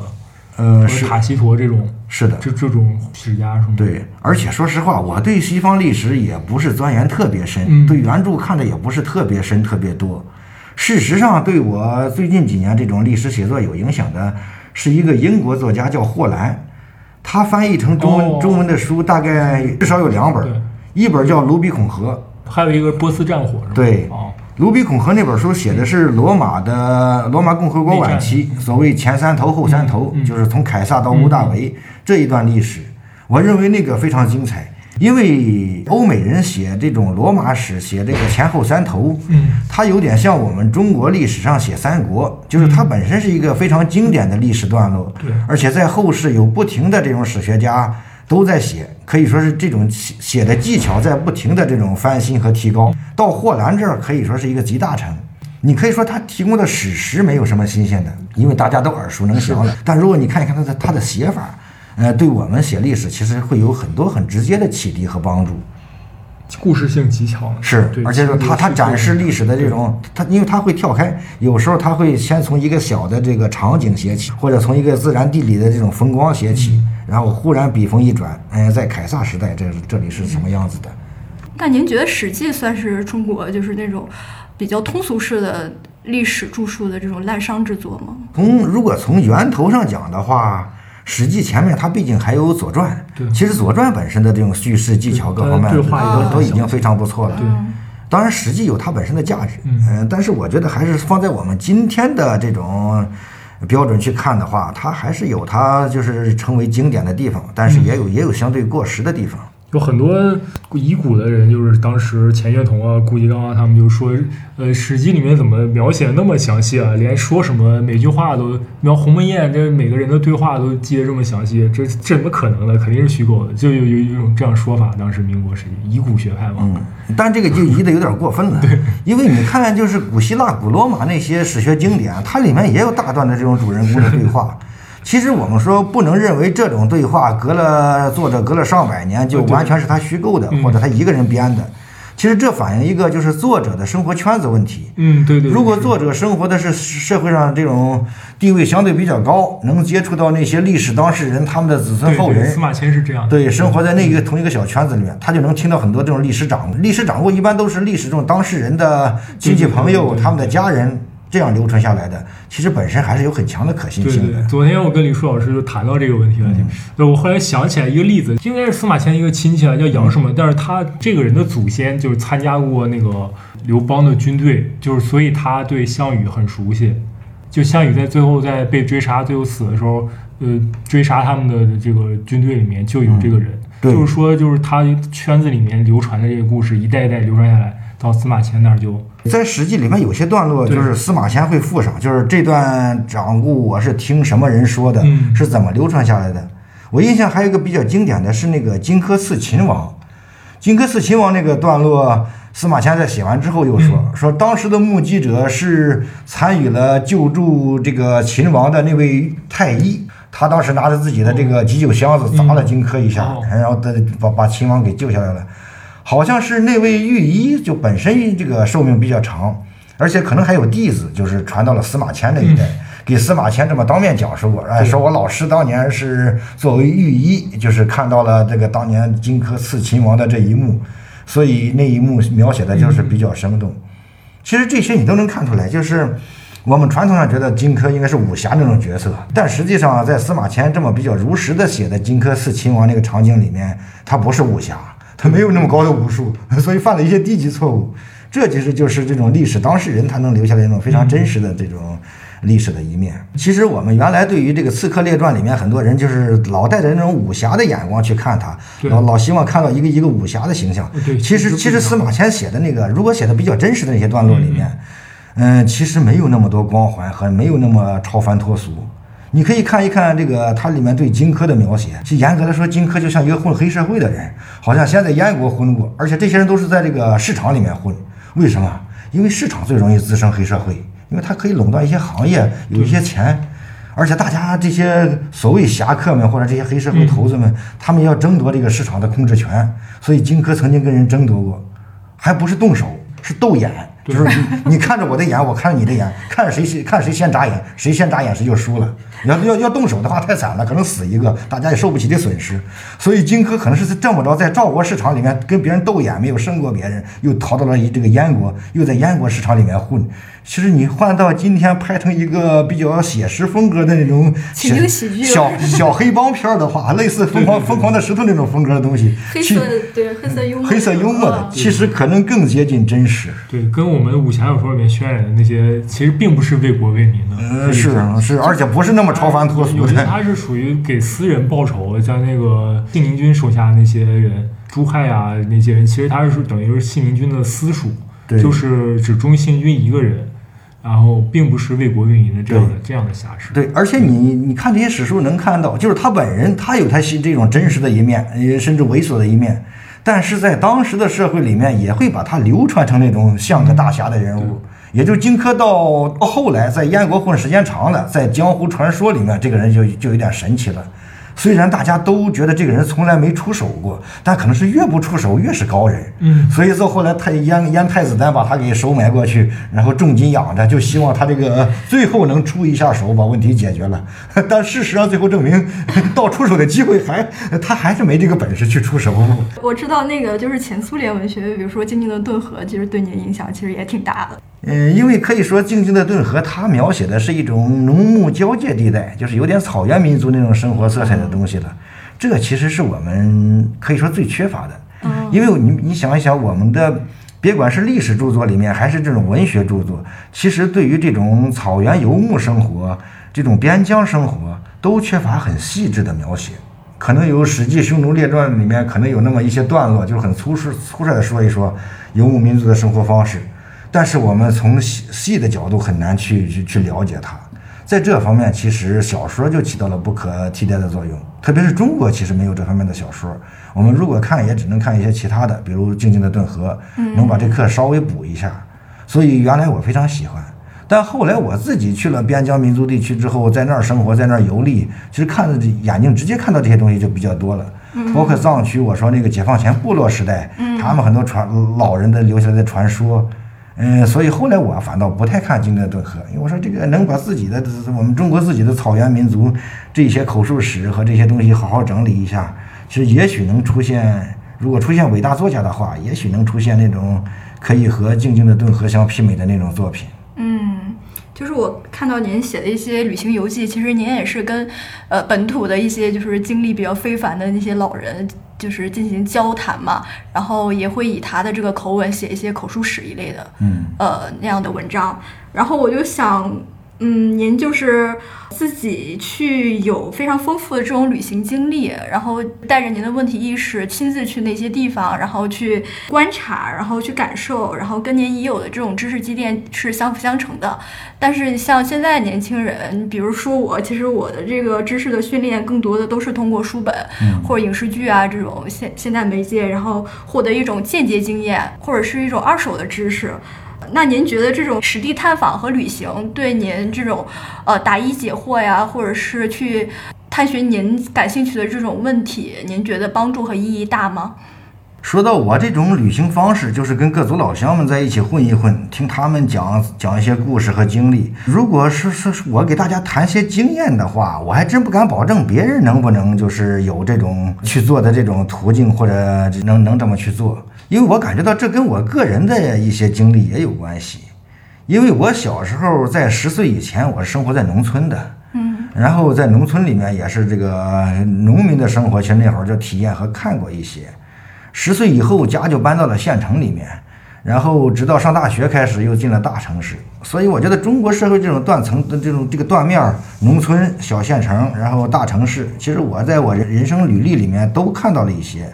呃，塔西佗这种是的，这这种史家，是吗？对，而且说实话，我对西方历史也不是钻研特别深，嗯对原著看的也不是特别深、特别多。事实上，对我最近几年这种历史写作有影响的，是一个英国作家叫霍兰，他翻译成中文、哦中文的书大概至少有两本对，一本叫《卢比孔河还有一个波斯战火，是吗？对哦，》。《卢比孔河》那本书写的是罗马的罗马共和国晚期，所谓前三头后三头，就是从凯撒到屋大维这一段历史。我认为那个非常精彩，因为欧美人写这种罗马史，写这个前后三头，嗯。它有点像我们中国历史上写三国，就是它本身是一个非常经典的历史段落，而且在后世有不停的这种史学家都在写，可以说是这种写写的技巧在不停的这种翻新和提高。到霍兰这儿可以说是一个集大成。你可以说他提供的史实没有什么新鲜的，因为大家都耳熟能详了。但如果你看一看他的他的写法，呃，对我们写历史其实会有很多很直接的启迪和帮助。故事性极强，是，而且说他他展示历史的这种，他因为他会跳开，有时候他会先从一个小的这个场景写起，或者从一个自然地理的这种风光写起，然后忽然笔锋一转，哎，在凯撒时代这这里是什么样子的？那您觉得《史记》算是中国就是那种比较通俗式的历史著述的这种滥觞之作吗？从如果从源头上讲的话，《史记》前面它毕竟还有《左传对》，其实《左传》本身的这种叙事技巧各方面都都已经非常不错了。对当然，《史记》有它本身的价值，嗯嗯、但是我觉得还是放在我们今天的这种标准去看的话，它还是有它就是成为经典的地方，但是也有、也有相对过时的地方。有很多遗骨的人，就是当时钱学同啊、顾颉刚啊，他们就说，呃，《史记》里面怎么描写那么详细啊？连说什么每句话都描鸿门宴，这每个人的对话都记得这么详细，这这怎么可能呢？肯定是虚构的，就有有有一种这样说法。当时民国时期遗骨学派嘛，嗯，但这个就移的有点过分了，对因为你看，就是古希腊、古罗马那些史学经典，它里面也有大段的这种主人公的对话。其实我们说不能认为这种对话隔了作者隔了上百年就完全是他虚构的，嗯或者他一个人编的。其实这反映一个就是作者的生活圈子问题。嗯，对对对。如果作者生活的是社会上这种地位相对比较高，能接触到那些历史当事人他们的子孙后人，对司马迁是这样，对，生活在那个同一个小圈子里面，他就能听到很多这种历史掌握。历史掌握一般都是历史这种当事人的亲戚朋友、他们的家人这样流传下来的，其实本身还是有很强的可信对对性的。昨天我跟李舒老师就谈到这个问题了，嗯对我后来想起来一个例子，应该是司马迁一个亲戚啊，叫杨什么，但是他这个人的祖先就是参加过那个刘邦的军队，就是所以他对项羽很熟悉。就项羽在最后在被追杀、最后死的时候，呃追杀他们的这个军队里面就有这个人，对就是说就是他圈子里面流传的这个故事一代一代流传下来，到司马迁那儿就在《史记》里面有些段落，就是司马迁会附上，就是这段掌故我是听什么人说的，嗯是怎么流传下来的。我印象还有一个比较经典的是那个荆轲刺秦王，荆轲刺秦王那个段落，司马迁在写完之后又说、说当时的目击者是参与了救助这个秦王的那位太医。他当时拿着自己的这个急救箱子砸了荆轲一下，哦然后他把把秦王给救下来了。好像是那位御医就本身这个寿命比较长，而且可能还有弟子，就是传到了司马迁那一代，给司马迁这么当面讲述过，哎，说我老师当年是作为御医，就是看到了这个当年荆轲刺秦王的这一幕，所以那一幕描写的就是比较生动。其实这些你都能看出来，就是我们传统上觉得荆轲应该是武侠那种角色，但实际上在司马迁这么比较如实的写的荆轲刺秦王那个场景里面，他不是武侠，他没有那么高的武术，所以犯了一些低级错误。这其实就是这种历史当事人他能留下来那种非常真实的这种历史的一面。其实我们原来对于这个《刺客列传》里面很多人就是老带着那种武侠的眼光去看他，老老希望看到一个一个武侠的形象。对其实其实司马迁写的那个，如果写的比较真实的那些段落里面，嗯，其实没有那么多光环和没有那么超凡脱俗。你可以看一看这个它里面对荆轲的描写，其实严格来说，荆轲就像一个混黑社会的人，好像先在燕国混过，而且这些人都是在这个市场里面混。为什么？因为市场最容易滋生黑社会，因为它可以垄断一些行业，有一些钱。而且大家这些所谓侠客们或者这些黑社会头子们，他们要争夺这个市场的控制权，所以荆轲曾经跟人争夺过，还不是动手，是斗眼，就是你你看着我的眼，我看着你的眼，看着谁先看谁先眨眼，谁先眨眼谁就输了。要要要动手的话太惨了，可能死一个，大家也受不起的损失。所以荆轲可能是这么着，在赵国市场里面跟别人斗眼，没有胜过别人，又逃到了这个燕国，又在燕国市场里面混。其实你换到今天拍成一个比较写实风格的那种情景喜剧小小黑帮片的话，类似《疯狂疯狂的石头》那种风格的东西，其黑色对黑色幽默，黑色幽默的，啊其实可能更接近真实。对跟我们武侠小说里面渲染的那些，其实并不是为国为民的。嗯，是是，而且不是那么超凡脱俗的。有些他是属于给私人报仇，像那个信陵君手下那些人，朱亥啊那些人，其实他是等于是信陵君的私属，对就是只忠信陵君一个人，然后并不是为国为民的这样的这样的侠士。对，而且你你看这些史书能看到，就是他本人他有他这种真实的一面，甚至猥琐的一面，但是在当时的社会里面，也会把他流传成那种像个大侠的人物。也就荆轲到到后来在燕国混时间长了，在江湖传说里面，这个人就就有点神奇了。虽然大家都觉得这个人从来没出手过，但可能是越不出手越是高人。嗯，所以到后来太燕燕太子丹把他给收买过去，然后重金养着，就希望他这个最后能出一下手，把问题解决了。但事实上最后证明，到出手的机会还他还是没这个本事去出手。我知道那个就是前苏联文学，比如说静静的顿河，其实对你的影响其实也挺大的。嗯，因为可以说《静静的顿河》它描写的是一种农牧交界地带，就是有点草原民族那种生活色彩的东西了。这个其实是我们可以说最缺乏的。嗯，因为你你想一想，我们的别管是历史著作里面，还是这种文学著作，其实对于这种草原游牧生活、这种边疆生活，都缺乏很细致的描写。可能有《史记·匈奴列传》里面可能有那么一些段落，就是很粗率粗率的说一说游牧民族的生活方式，但是我们从细细的角度很难去去去了解它。在这方面，其实小说就起到了不可替代的作用。特别是中国，其实没有这方面的小说。我们如果看，也只能看一些其他的，比如《静静的顿河》，能把这课稍微补一下。所以原来我非常喜欢，但后来我自己去了边疆民族地区之后，在那儿生活，在那儿游历，其实看的眼睛直接看到这些东西就比较多了。包括藏区，我说那个解放前部落时代，他们很多传老人的留下来的传说。嗯，所以后来我反倒不太看《金顿顿河》，因为我说这个能把自己的我们中国自己的草原民族这些口述史和这些东西好好整理一下，其实也许能出现，如果出现伟大作家的话，也许能出现那种可以和《静静的顿河》相媲美的那种作品。嗯，就是我看到您写的一些旅行游记，其实您也是跟呃本土的一些就是经历比较非凡的那些老人，就是进行交谈嘛，然后也会以他的这个口吻写一些口述史一类的，嗯呃那样的文章。然后我就想嗯，您就是自己去有非常丰富的这种旅行经历，然后带着您的问题意识，亲自去那些地方，然后去观察，然后去感受，然后跟您已有的这种知识积淀是相辅相成的。但是像现在年轻人，比如说我，其实我的这个知识的训练更多的都是通过书本或者影视剧啊这种现现代媒介，然后获得一种间接经验或者是一种二手的知识。那您觉得这种实地探访和旅行对您这种，呃，答疑解惑呀，或者是去探寻您感兴趣的这种问题，您觉得帮助和意义大吗？说到我这种旅行方式，就是跟各族老乡们在一起混一混，听他们讲讲一些故事和经历。如果是是是我给大家谈些经验的话，我还真不敢保证别人能不能就是有这种去做的这种途径，或者能能这么去做。因为我感觉到这跟我个人的一些经历也有关系。因为我小时候在十岁以前，我是生活在农村的，嗯，然后在农村里面也是这个农民的生活，其实那会儿就体验和看过一些。十岁以后，家就搬到了县城里面，然后直到上大学开始又进了大城市。所以我觉得中国社会这种断层的这种这个断面，农村、小县城，然后大城市，其实我在我人人生履历里面都看到了一些。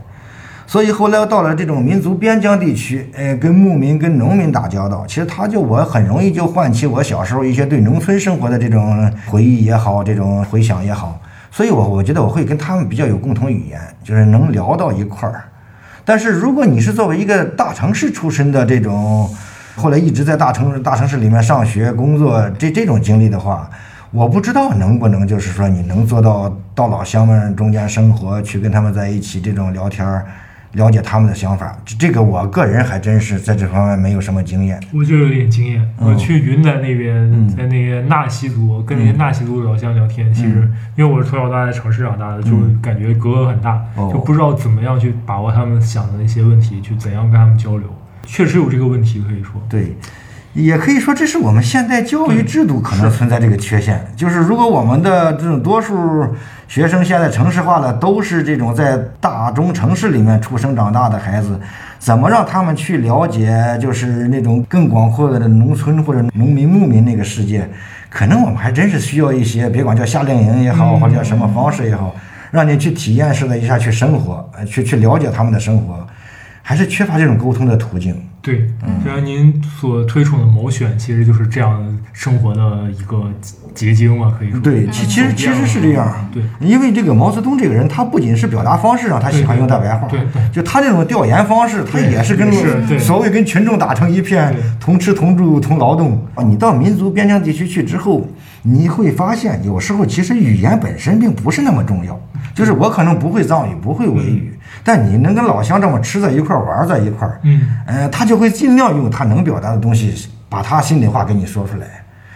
所以后来到了这种民族边疆地区，呃，跟牧民、跟农民打交道，其实他就我很容易就唤起我小时候一些对农村生活的这种回忆也好，这种回想也好。所以我我觉得我会跟他们比较有共同语言，就是能聊到一块儿。但是如果你是作为一个大城市出身的这种，后来一直在大城大城市里面上学、工作这这种经历的话，我不知道能不能就是说你能做到到老乡们中间生活，去跟他们在一起这种聊天儿，了解他们的想法。这这个我个人还真是在这方面没有什么经验。我就有点经验。嗯我去云南那边，嗯在那个纳西族，跟那些纳西族老乡聊天，其实因为我是从小到大在城市长大的，就是感觉隔阂很大，哦就不知道怎么样去把握他们想的那些问题，去怎样跟他们交流。确实有这个问题，可以说。对，也可以说这是我们现代教育制度可能存在这个缺陷，就是如果我们的这种多数学生现在城市化了，都是这种在大中城市里面出生长大的孩子，怎么让他们去了解就是那种更广阔的农村或者农民牧民那个世界？可能我们还真是需要一些，别管叫夏令营也好，或者叫什么方式也好，让你去体验式的一下去生活，呃去去了解他们的生活，还是缺乏这种沟通的途径。对，嗯就像您所推崇的毛选，其实就是这样生活的一个结晶嘛，可以说。对，其其实其实是这样。对，因为这个毛泽东这个人，他不仅是表达方式上他喜欢用大白话，对对就他这种调研方式，他也是跟所谓跟群众打成一片，同吃同住同劳动。啊，你到民族边疆地区去之后，你会发现，有时候其实语言本身并不是那么重要。就是我可能不会藏语，不会维语，但你能跟老乡这么吃在一块儿，玩在一块儿，嗯，呃，他就会尽量用他能表达的东西，把他心里话跟你说出来。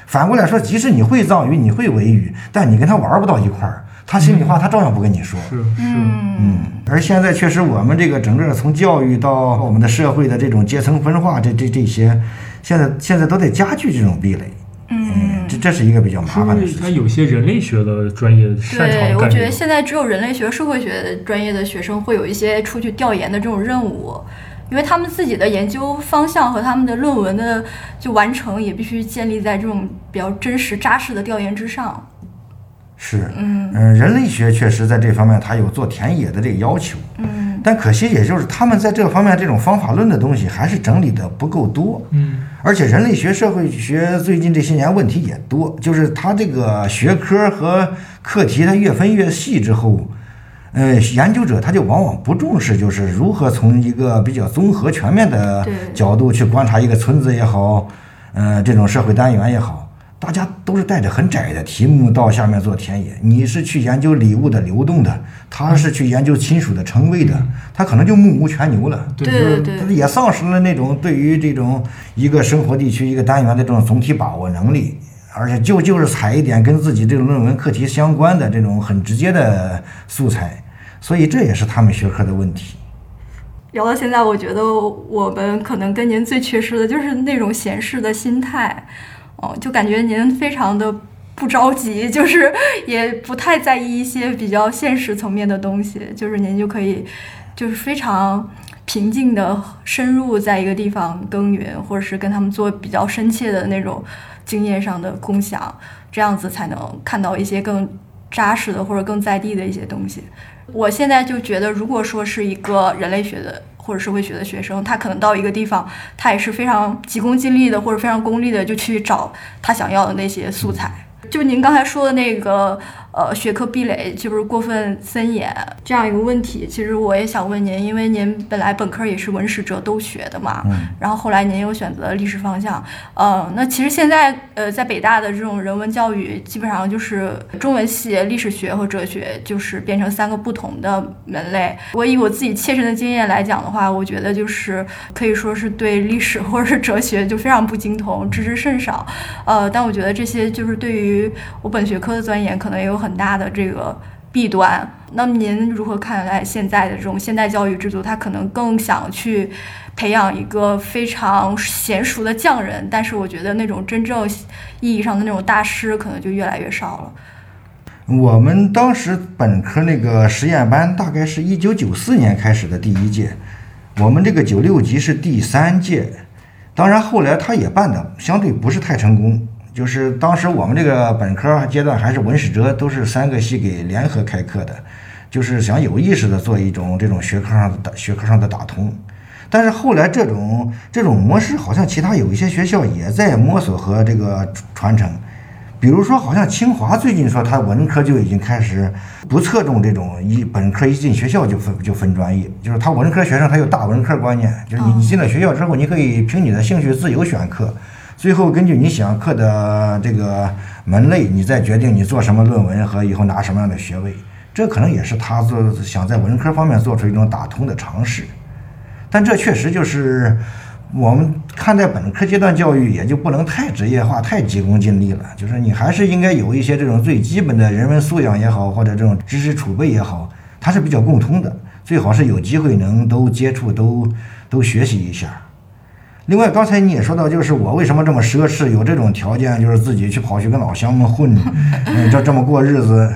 反过来说，即使你会藏语，你会维语，但你跟他玩不到一块儿，他心里话他照样不跟你说。是是，嗯嗯，而现在确实，我们这个整个从教育到我们的社会的这种阶层分化，这这这些，现在现在都在加剧这种壁垒。嗯，这这是一个比较麻烦的事情。有些人类学的专业擅长对，我？觉得现在只有人类学、社会学专业的学生会有一些出去调研的这种任务，因为他们自己的研究方向和他们的论文的就完成也必须建立在这种比较真实、扎实的调研之上。是，嗯嗯，人类学确实在这方面它有做田野的这个要求，嗯但可惜也就是他们在这方面这种方法论的东西还是整理的不够多。嗯而且人类学、社会学最近这些年问题也多，就是它这个学科和课题它越分越细之后，呃，研究者他就往往不重视，就是如何从一个比较综合全面的角度去观察一个村子也好，呃，这种社会单元也好，大家都是带着很窄的题目到下面做田野。你是去研究礼物的流动的，他是去研究亲属的称谓的，他可能就目无全牛了。对对就是对也丧失了那种对于这种一个生活地区、一个单元的这种总体把握能力，而且就就是采一点跟自己这个论文课题相关的这种很直接的素材，所以这也是他们学科的问题。聊到现在，我觉得我们可能跟您最缺失的就是那种闲适的心态，哦，就感觉您非常的不着急，就是也不太在意一些比较现实层面的东西，就是您就可以就是非常平静的深入在一个地方耕耘，或者是跟他们做比较深切的那种经验上的共享，这样子才能看到一些更扎实的或者更在地的一些东西。我现在就觉得，如果说是一个人类学的或者社会学的学生，他可能到一个地方，他也是非常急功近利的或者非常功利的，就去找他想要的那些素材。就您刚才说的那个。呃，学科壁垒就是过分森严这样一个问题。其实我也想问您，因为您本来本科也是文史哲都学的嘛，嗯，然后后来您又选择了历史方向，呃，那其实现在呃，在北大的这种人文教育，基本上就是中文系、历史学和哲学，就是变成三个不同的门类。我以我自己切身的经验来讲的话，我觉得就是可以说是对历史或者是哲学就非常不精通，知之甚少。呃，但我觉得这些就是对于我本学科的钻研，可能也有很。很大的这个弊端，那么您如何看待现在的这种现代教育制度？他可能更想去培养一个非常娴熟的匠人，但是我觉得那种真正意义上的那种大师可能就越来越少了。我们当时本科那个实验班大概是一九九四年开始的第一届，我们这个九六级是第三届，当然后来他也办的相对不是太成功。就是当时我们这个本科阶段还是文史哲都是三个系给联合开课的，就是想有意识的做一种这种学科上的学科上的打通。但是后来这种这种模式好像其他有一些学校也在摸索和这个传承，比如说好像清华最近说它文科就已经开始不侧重这种一本科一进学校就分就分专业，就是他文科学生他有大文科观念，就是你你进了学校之后你可以凭你的兴趣自由选课。最后根据你选课的这个门类，你再决定你做什么论文和以后拿什么样的学位，这可能也是他做想在文科方面做出一种打通的尝试。但这确实就是我们看待本科阶段教育，也就不能太职业化、太急功近利了。就是你还是应该有一些这种最基本的人文素养也好，或者这种知识储备也好，它是比较共通的。最好是有机会能都接触、都都学习一下。另外，刚才你也说到，就是我为什么这么奢侈，有这种条件，就是自己去跑去跟老乡们混，嗯，这这么过日子。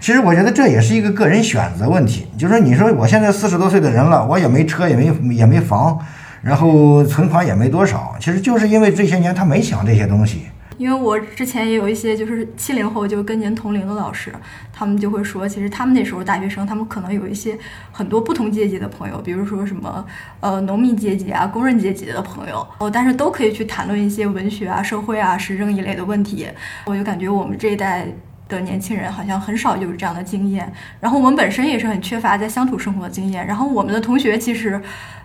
其实我觉得这也是一个个人选择问题。就是说，你说我现在四十多岁的人了，我也没车，也没也没房，然后存款也没多少，其实就是因为这些年他没想这些东西。因为我之前也有一些就是七零后，就跟您同龄的老师，他们就会说，其实他们那时候大学生，他们可能有一些很多不同阶级的朋友，比如说什么呃农民阶级啊、工人阶级的朋友，哦，但是都可以去谈论一些文学啊、社会啊、时政一类的问题。我就感觉我们这一代的年轻人好像很少有这样的经验，然后我们本身也是很缺乏在乡土生活的经验，然后我们的同学其实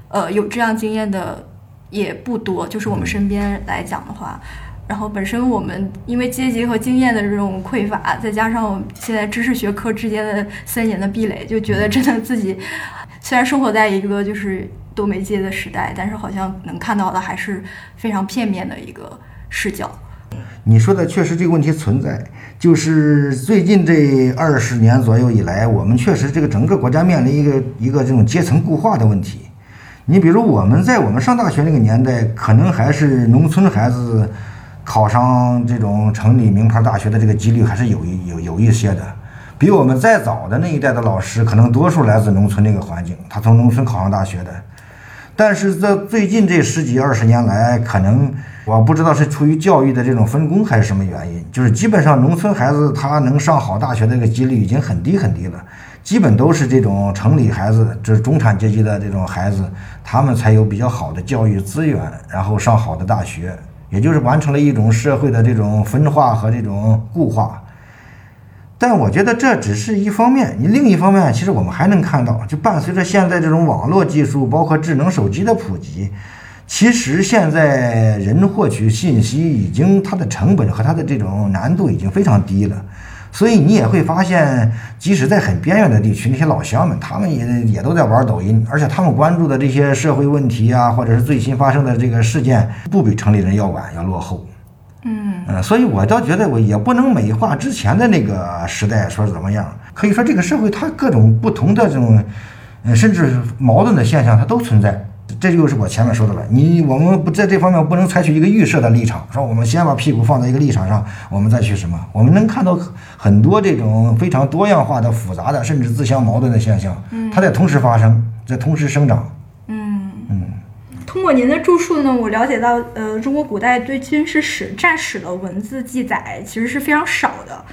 呃有这样经验的也不多，就是我们身边来讲的话。然后本身我们因为阶级和经验的这种匮乏，再加上现在知识学科之间的三年的壁垒，就觉得真的自己虽然生活在一个就是多媒介的时代，但是好像能看到的还是非常片面的一个视角。你说的确实这个问题存在，就是最近这二十年左右以来，我们确实这个整个国家面临一个一个这种阶层固化的问题。你比如我们在我们上大学那个年代，可能还是农村孩子。考上这种城里名牌大学的这个几率还是有一有有一些的，比我们再早的那一代的老师，可能多数来自农村那个环境，他从农村考上大学的。但是在最近这十几二十年来，可能我不知道是出于教育的这种分工还是什么原因，就是基本上农村孩子他能上好大学的这个几率已经很低很低了，基本都是这种城里孩子，就是中产阶级的这种孩子，他们才有比较好的教育资源，然后上好的大学。也就是完成了一种社会的这种分化和这种固化，但我觉得这只是一方面。你另一方面，其实我们还能看到，就伴随着现在这种网络技术，包括智能手机的普及，其实现在人获取信息已经它的成本和它的这种难度已经非常低了。所以你也会发现，即使在很边远的地区，那些老乡们，他们也也都在玩抖音，而且他们关注的这些社会问题啊，或者是最新发生的这个事件，不比城里人要晚，要落后。嗯嗯，所以我倒觉得，我也不能美化之前的那个时代，说怎么样？可以说，这个社会它各种不同的这种，嗯，甚至矛盾的现象，它都存在。这就是我前面说的了，你我们不在这方面不能采取一个预设的立场，说我们先把屁股放在一个立场上，我们再去什么？我们能看到很多这种非常多样化的、复杂的，甚至自相矛盾的现象，它在同时发生，在同时生长。嗯嗯。通过您的著述呢，我了解到，呃，中国古代对军事史、战史的文字记载其实是非常少的，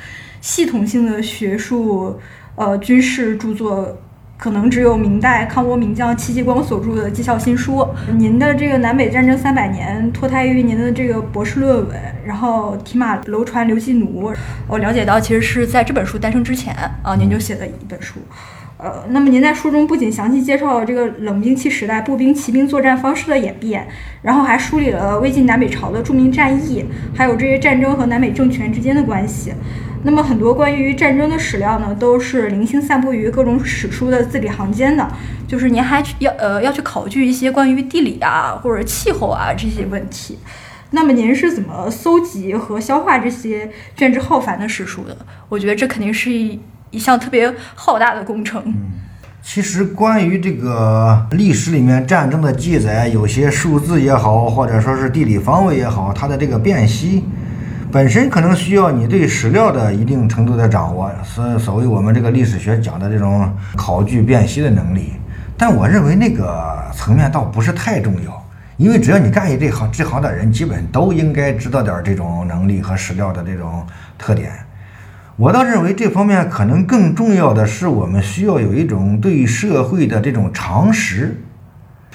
系统性的学术，呃，军事著作。可能只有明代抗倭名将戚继光所著的《纪效新书》。您的这个南北战争三百年脱胎于您的这个博士论文，然后提马楼船刘季奴。我了解到，其实是在这本书诞生之前啊，您就写了一本书。呃，那么您在书中不仅详细介绍了这个冷兵器时代步兵、骑兵作战方式的演变，然后还梳理了魏晋南北朝的著名战役，还有这些战争和南北政权之间的关系。那么很多关于战争的史料呢，都是零星散布于各种史书的字里行间的。就是您还要呃要去考据一些关于地理啊或者气候啊这些问题。那么您是怎么搜集和消化这些卷帙浩繁的史书的？我觉得这肯定是一一项特别浩大的工程。嗯，其实关于这个历史里面战争的记载，有些数字也好，或者说是地理方位也好，它的这个辨析。本身可能需要你对史料的一定程度的掌握，所所谓我们这个历史学讲的这种考据辨析的能力。但我认为那个层面倒不是太重要，因为只要你干一这行这行的人，基本都应该知道点这种能力和史料的这种特点。我倒认为这方面可能更重要的是，我们需要有一种对社会的这种常识。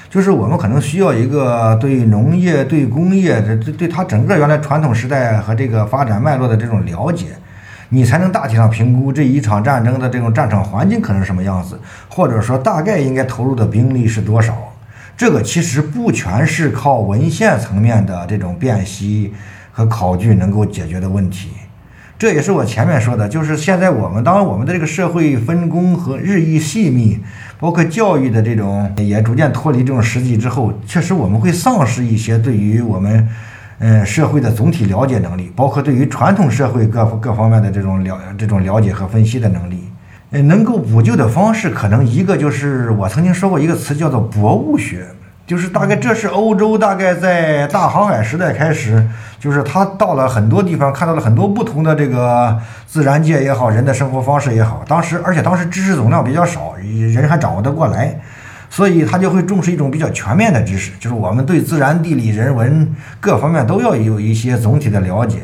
就是我们可能需要一个对农业、对工业这对对它整个原来传统时代和这个发展脉络的这种了解，你才能大体上评估这一场战争的这种战场环境可能什么样子，或者说大概应该投入的兵力是多少。这个其实不全是靠文献层面的这种辨析和考据能够解决的问题。这也是我前面说的，就是现在我们当我们的这个社会分工和日益细密。包括教育的这种也逐渐脱离这种实际之后，确实我们会丧失一些对于我们，嗯社会的总体了解能力，包括对于传统社会各各方面的这种了这种了解和分析的能力。嗯，能够补救的方式，可能一个就是我曾经说过一个词，叫做博物学。就是大概这是欧洲大概在大航海时代开始，就是他到了很多地方，看到了很多不同的这个自然界也好，人的生活方式也好。当时而且当时知识总量比较少，人还掌握得过来，所以他就会重视一种比较全面的知识，就是我们对自然、地理、人文各方面都要有一些总体的了解。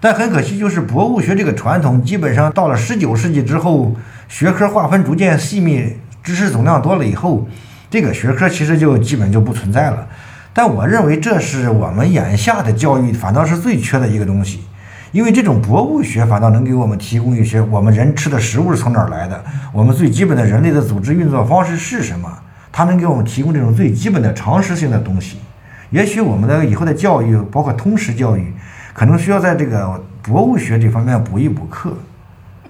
但很可惜，就是博物学这个传统，基本上到了十九世纪之后，学科划分逐渐细密，知识总量多了以后。这个学科其实就基本就不存在了，但我认为这是我们眼下的教育反倒是最缺的一个东西，因为这种博物学反倒能给我们提供一些我们人吃的食物是从哪儿来的，我们最基本的人类的组织运作方式是什么，它能给我们提供这种最基本的常识性的东西。也许我们的以后的教育，包括通识教育，可能需要在这个博物学这方面补一补课。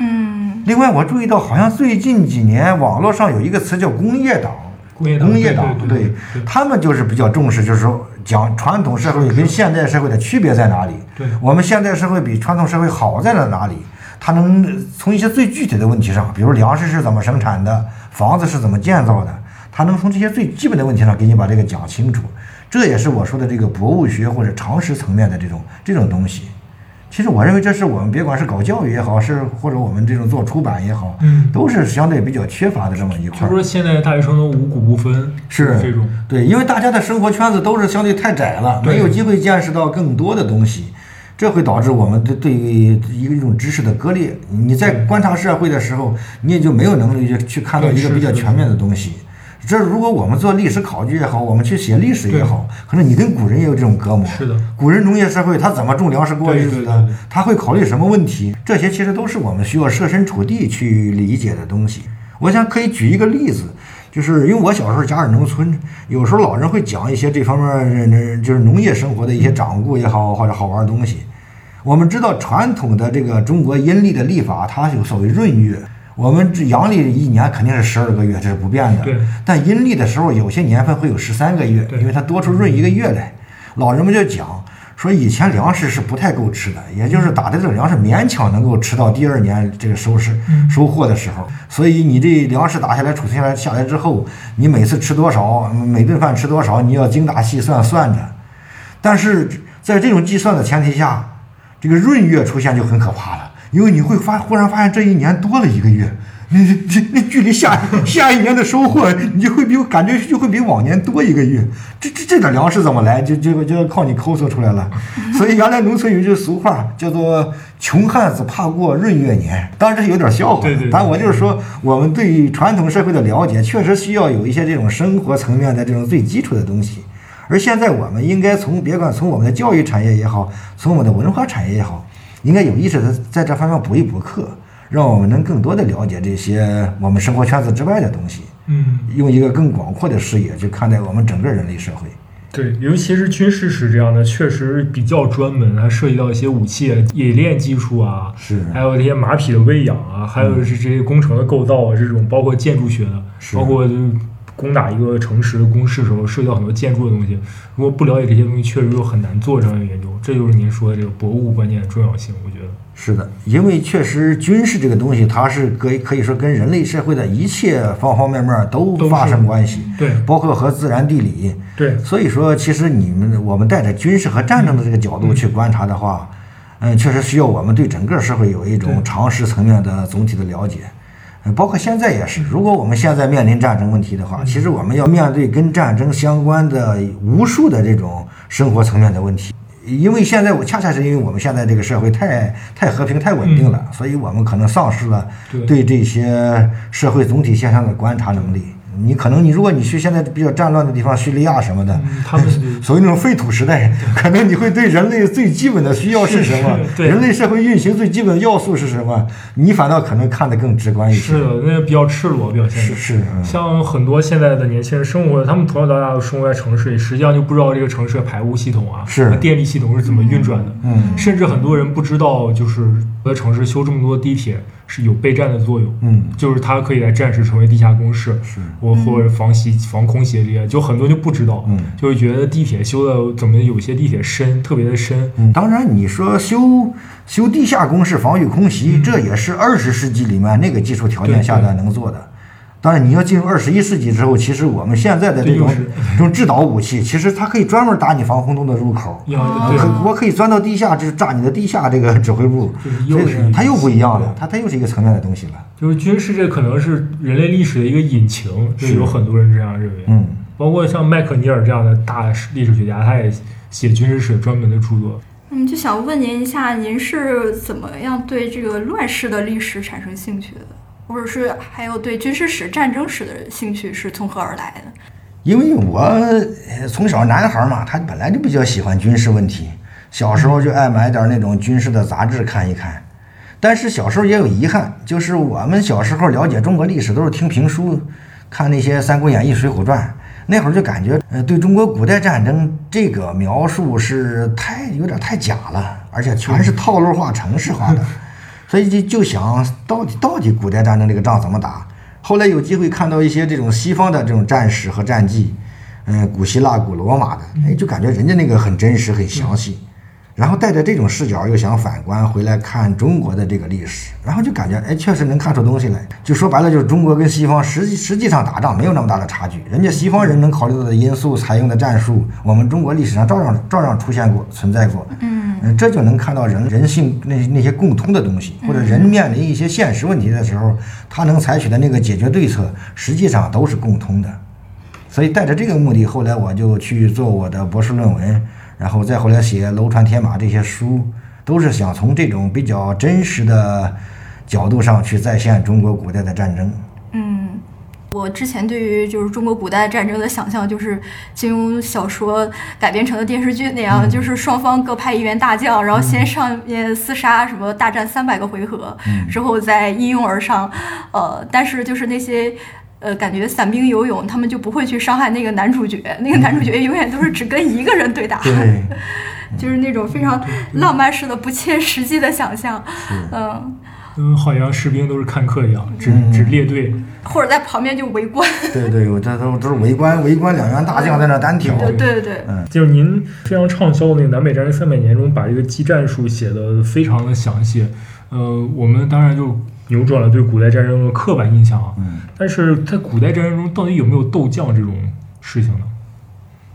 嗯。另外，我注意到好像最近几年网络上有一个词叫工业党。工业党，对，他们就是比较重视，就是说讲传统社会跟现代社会的区别在哪里？对，我们现代社会比传统社会好在了哪里？他能从一些最具体的问题上，比如粮食是怎么生产的，房子是怎么建造的，他能从这些最基本的问题上给你把这个讲清楚。这也是我说的这个博物学或者常识层面的这种这种东西。其实我认为这是我们别管是搞教育也好，是或者我们这种做出版也好，嗯，都是相对比较缺乏的这么一块。就说现在大学生都五谷不分，是这种。对，因为大家的生活圈子都是相对太窄了，没有机会见识到更多的东西，这会导致我们对对于一个一种知识的割裂。你在观察社会的时候，你也就没有能力去去看到一个比较全面的东西。这如果我们做历史考据也好，我们去写历史也好，可能你跟古人也有这种隔膜。是的，古人农业社会他怎么种粮食过日子的？他会考虑什么问题？这些其实都是我们需要设身处地去理解的东西。我想可以举一个例子，就是因为我小时候家是农村，有时候老人会讲一些这方面就是农业生活的一些掌故也好，或者好玩的东西。我们知道传统的这个中国阴历的历法，它有所谓闰月。我们这阳历一年肯定是十二个月，这是不变的。对。但阴历的时候，有些年份会有十三个月，因为它多出闰一个月来。老人们就讲说，以前粮食是不太够吃的，也就是打的这个粮食勉强能够吃到第二年这个收拾收获的时候。所以你这粮食打下来、储存下来下来之后，你每次吃多少，每顿饭吃多少，你要精打细算算着。但是在这种计算的前提下，这个闰月出现就很可怕了。因为你会发忽然发现这一年多了一个月，那那那距离下 下一年的收获，你就会比感觉就会比往年多一个月。这这这点粮食怎么来？就就就要靠你抠搜出来了。所以原来农村有句俗话叫做“穷汉子怕过闰月年”，当然这是有点笑话。对对对但我就是说，我们对于传统社会的了解，确实需要有一些这种生活层面的这种最基础的东西。而现在我们应该从别管从我们的教育产业也好，从我们的文化产业也好，应该有意识的在这方面补一补课，让我们能更多的了解这些我们生活圈子之外的东西，嗯，用一个更广阔的视野去看待我们整个人类社会。对，尤其是军事史这样的，确实比较专门，还涉及到一些武器冶炼技术啊，是。还有这些马匹的喂养啊，还有是这些工程的构造啊，这种包括建筑学的，是。包括就是攻打一个城市的攻势时候，涉及到很多建筑的东西。如果不了解这些东西，确实又很难做这样的研究。这就是您说的这个博物观念的重要性，我觉得。是的，因为确实军事这个东西，它是可以可以说跟人类社会的一切方方面面都发生关系，对包括和自然地理。对，所以说，其实你们我们带着军事和战争的这个角度去观察的话，嗯，确实需要我们对整个社会有一种常识层面的总体的了解。嗯，包括现在也是，如果我们现在面临战争问题的话，其实我们要面对跟战争相关的无数的这种生活层面的问题。因为现在我恰恰是因为我们现在这个社会太太和平、太稳定了，所以我们可能丧失了对对这些社会总体现象的观察能力。你可能你如果你去现在比较战乱的地方，叙利亚什么的，嗯 他们所谓那种废土时代，可能你会对人类最基本的需要是什么，对人类社会运行最基本的要素是什么，你反倒可能看得更直观一些。是的，那个比较赤裸表现的。是是，嗯像很多现在的年轻人生活，他们从小到大都生活在城市里，实际上就不知道这个城市的排污系统啊，是电力系统是怎么运转的。嗯甚至很多人不知道，就是我的城市修这么多地铁是有备战的作用，嗯，就是它可以来战时成为地下工事，是。我或者防袭、防空袭这些，就很多就不知道，嗯。就会觉得地铁修的怎么有些地铁深，特别的深，嗯，当然你说修修地下工事防御空袭，这也是二十世纪里面那个技术条件下的能做的。当然，你要进入二十一世纪之后，其实我们现在的这种这种制导武器，其实它可以专门打你防空洞的入口。可我可以钻到地下，就是炸你的地下这个指挥部就是，又所是以它又不一样了，它它又是一个层面的东西了。就是军事这可能是人类历史的一个引擎，就是有很多人这样认为，嗯，包括像麦克尼尔这样的大历史学家，他也写军事史专门的著作。嗯，就想问您一下，您是怎么样对这个乱世的历史产生兴趣的？或者是还有对军事史、战争史的兴趣是从何而来的？因为我从小男孩嘛，他本来就比较喜欢军事问题，小时候就爱买点那种军事的杂志看一看。但是小时候也有遗憾，就是我们小时候了解中国历史都是听评书，看那些《三国演义》《水浒传》，那会儿就感觉，呃，对中国古代战争这个描述是太有点太假了，而且全是套路化、程式化的，所以就就想到底到底古代战争这个仗怎么打。后来有机会看到一些这种西方的这种战史和战记，嗯，古希腊、古罗马的，哎，就感觉人家那个很真实、很详细。然后带着这种视角，又想反观回来看中国的这个历史，然后就感觉，哎，确实能看出东西来。就说白了，就是中国跟西方实际实际上打仗没有那么大的差距。人家西方人能考虑到的因素、采用的战术，我们中国历史上照样照样出现过、存在过。嗯嗯，这就能看到人人性那那些共通的东西，或者人面临一些现实问题的时候，他能采取的那个解决对策，实际上都是共通的。所以带着这个目的，后来我就去做我的博士论文，然后再后来写《楼船铁马》这些书，都是想从这种比较真实的角度上去再现中国古代的战争。嗯，我之前对于就是中国古代战争的想象，就是金庸小说改编成的电视剧那样，就是双方各派一员大将，然后先上面厮杀，什么大战三百个回合，之后再一拥而上。呃，但是就是那些。呃，感觉散兵游勇，他们就不会去伤害那个男主角，那个男主角永远都是只跟一个人对打，对，就是那种非常浪漫式的、不切实际的想象，嗯，嗯，好像士兵都是看客一样，只嗯。只列队。或者在旁边就围观，对对，我这都都是围观围观两员大将在那单挑。对。对对，嗯。就是您非常畅销的那个《南北战争三百年》中，把这个技战术写的非常的详细。呃，我们当然就扭转了对古代战争的刻板印象啊。嗯，但是在古代战争中，到底有没有斗将这种事情呢？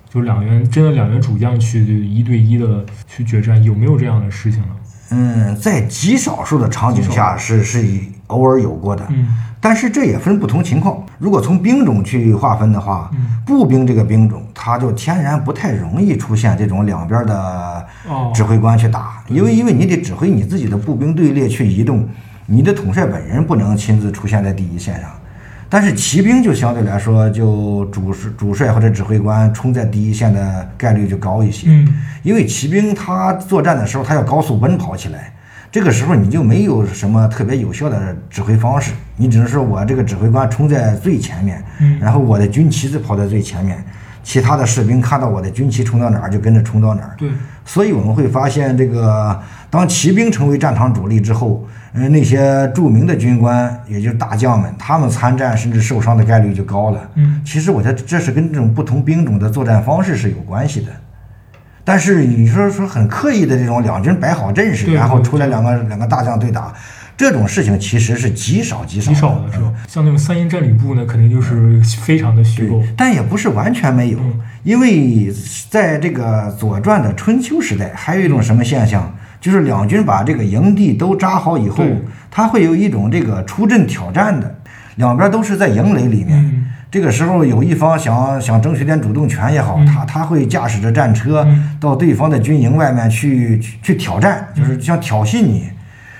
就两员真的两员主将去一对一的去决战，有没有这样的事情呢？嗯，在极少数的场景下是是偶尔有过的。嗯但是这也分不同情况。如果从兵种去划分的话，嗯步兵这个兵种，它就天然不太容易出现这种两边的哦指挥官去打，因为因为你得指挥你自己的步兵队列去移动，你的统帅本人不能亲自出现在第一线上。但是骑兵就相对来说，就主主帅或者指挥官冲在第一线的概率就高一些。嗯因为骑兵他作战的时候，他要高速奔跑起来，这个时候你就没有什么特别有效的指挥方式，你只能说我这个指挥官冲在最前面，嗯然后我的军旗子跑在最前面，其他的士兵看到我的军旗冲到哪儿就跟着冲到哪儿。对，所以我们会发现，这个当骑兵成为战场主力之后，嗯、那些著名的军官，也就是大将们，他们参战甚至受伤的概率就高了。嗯其实我觉得这是跟这种不同兵种的作战方式是有关系的。但是你说说很刻意的这种两军摆好阵势，然后出来两个两个大将对打，这种事情其实是极少极少极少的是吧？像那种三英战吕布呢，肯定就是非常的虚构。但也不是完全没有嗯，因为在这个《左传》的春秋时代，还有一种什么现象，就是两军把这个营地都扎好以后对，它会有一种这个出阵挑战的，两边都是在营垒里面。嗯。这个时候有一方想想争取点主动权也好，嗯。他他会驾驶着战车嗯。到对方的军营外面去去去挑战，就是想挑衅你。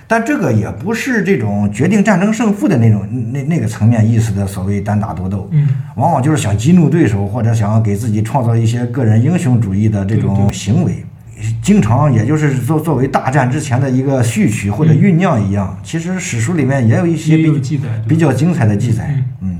但这个也不是这种决定战争胜负的那种那那个层面意思的所谓单打独斗，嗯。往往就是想激怒对手，或者想要给自己创造一些个人英雄主义的这种行为。经常也就是作作为大战之前的一个序曲或者酝酿一样。其实史书里面也有一些比记载比较精彩的记载。嗯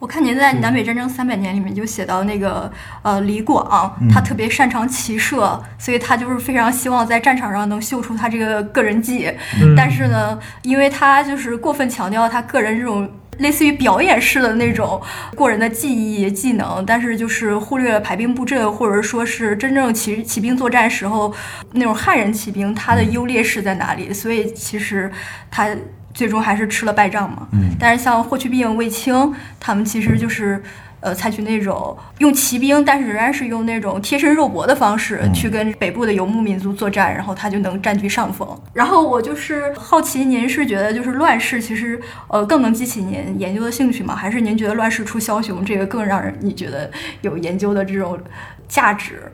我看您在《南北战争三百年》里面就写到那个呃李广，嗯他特别擅长骑射，所以他就是非常希望在战场上能秀出他这个个人技。嗯但是呢，因为他就是过分强调他个人这种类似于表演式的那种过人的技艺技能，但是就是忽略了排兵布阵，或者说是真正骑骑兵作战时候那种汉人骑兵他的优劣势在哪里，所以其实他。最终还是吃了败仗嘛。嗯但是像霍去病、卫青，他们其实就是呃采取那种用骑兵，但是仍然是用那种贴身肉搏的方式嗯去跟北部的游牧民族作战，然后他就能占据上风。然后我就是好奇，您是觉得就是乱世其实呃更能激起您研究的兴趣吗？还是您觉得乱世出枭雄这个更让人你觉得有研究的这种价值？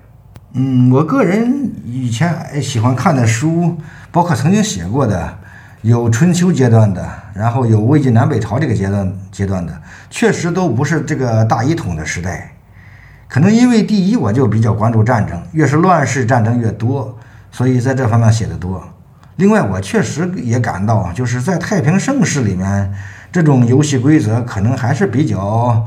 嗯，我个人以前哎喜欢看的书，包括曾经写过的，有春秋阶段的，然后有魏晋南北朝这个阶段阶段的，确实都不是这个大一统的时代。可能因为第一，我就比较关注战争，越是乱世战争越多，所以在这方面写的多。另外，我确实也感到，就是在太平盛世里面，这种游戏规则可能还是比较，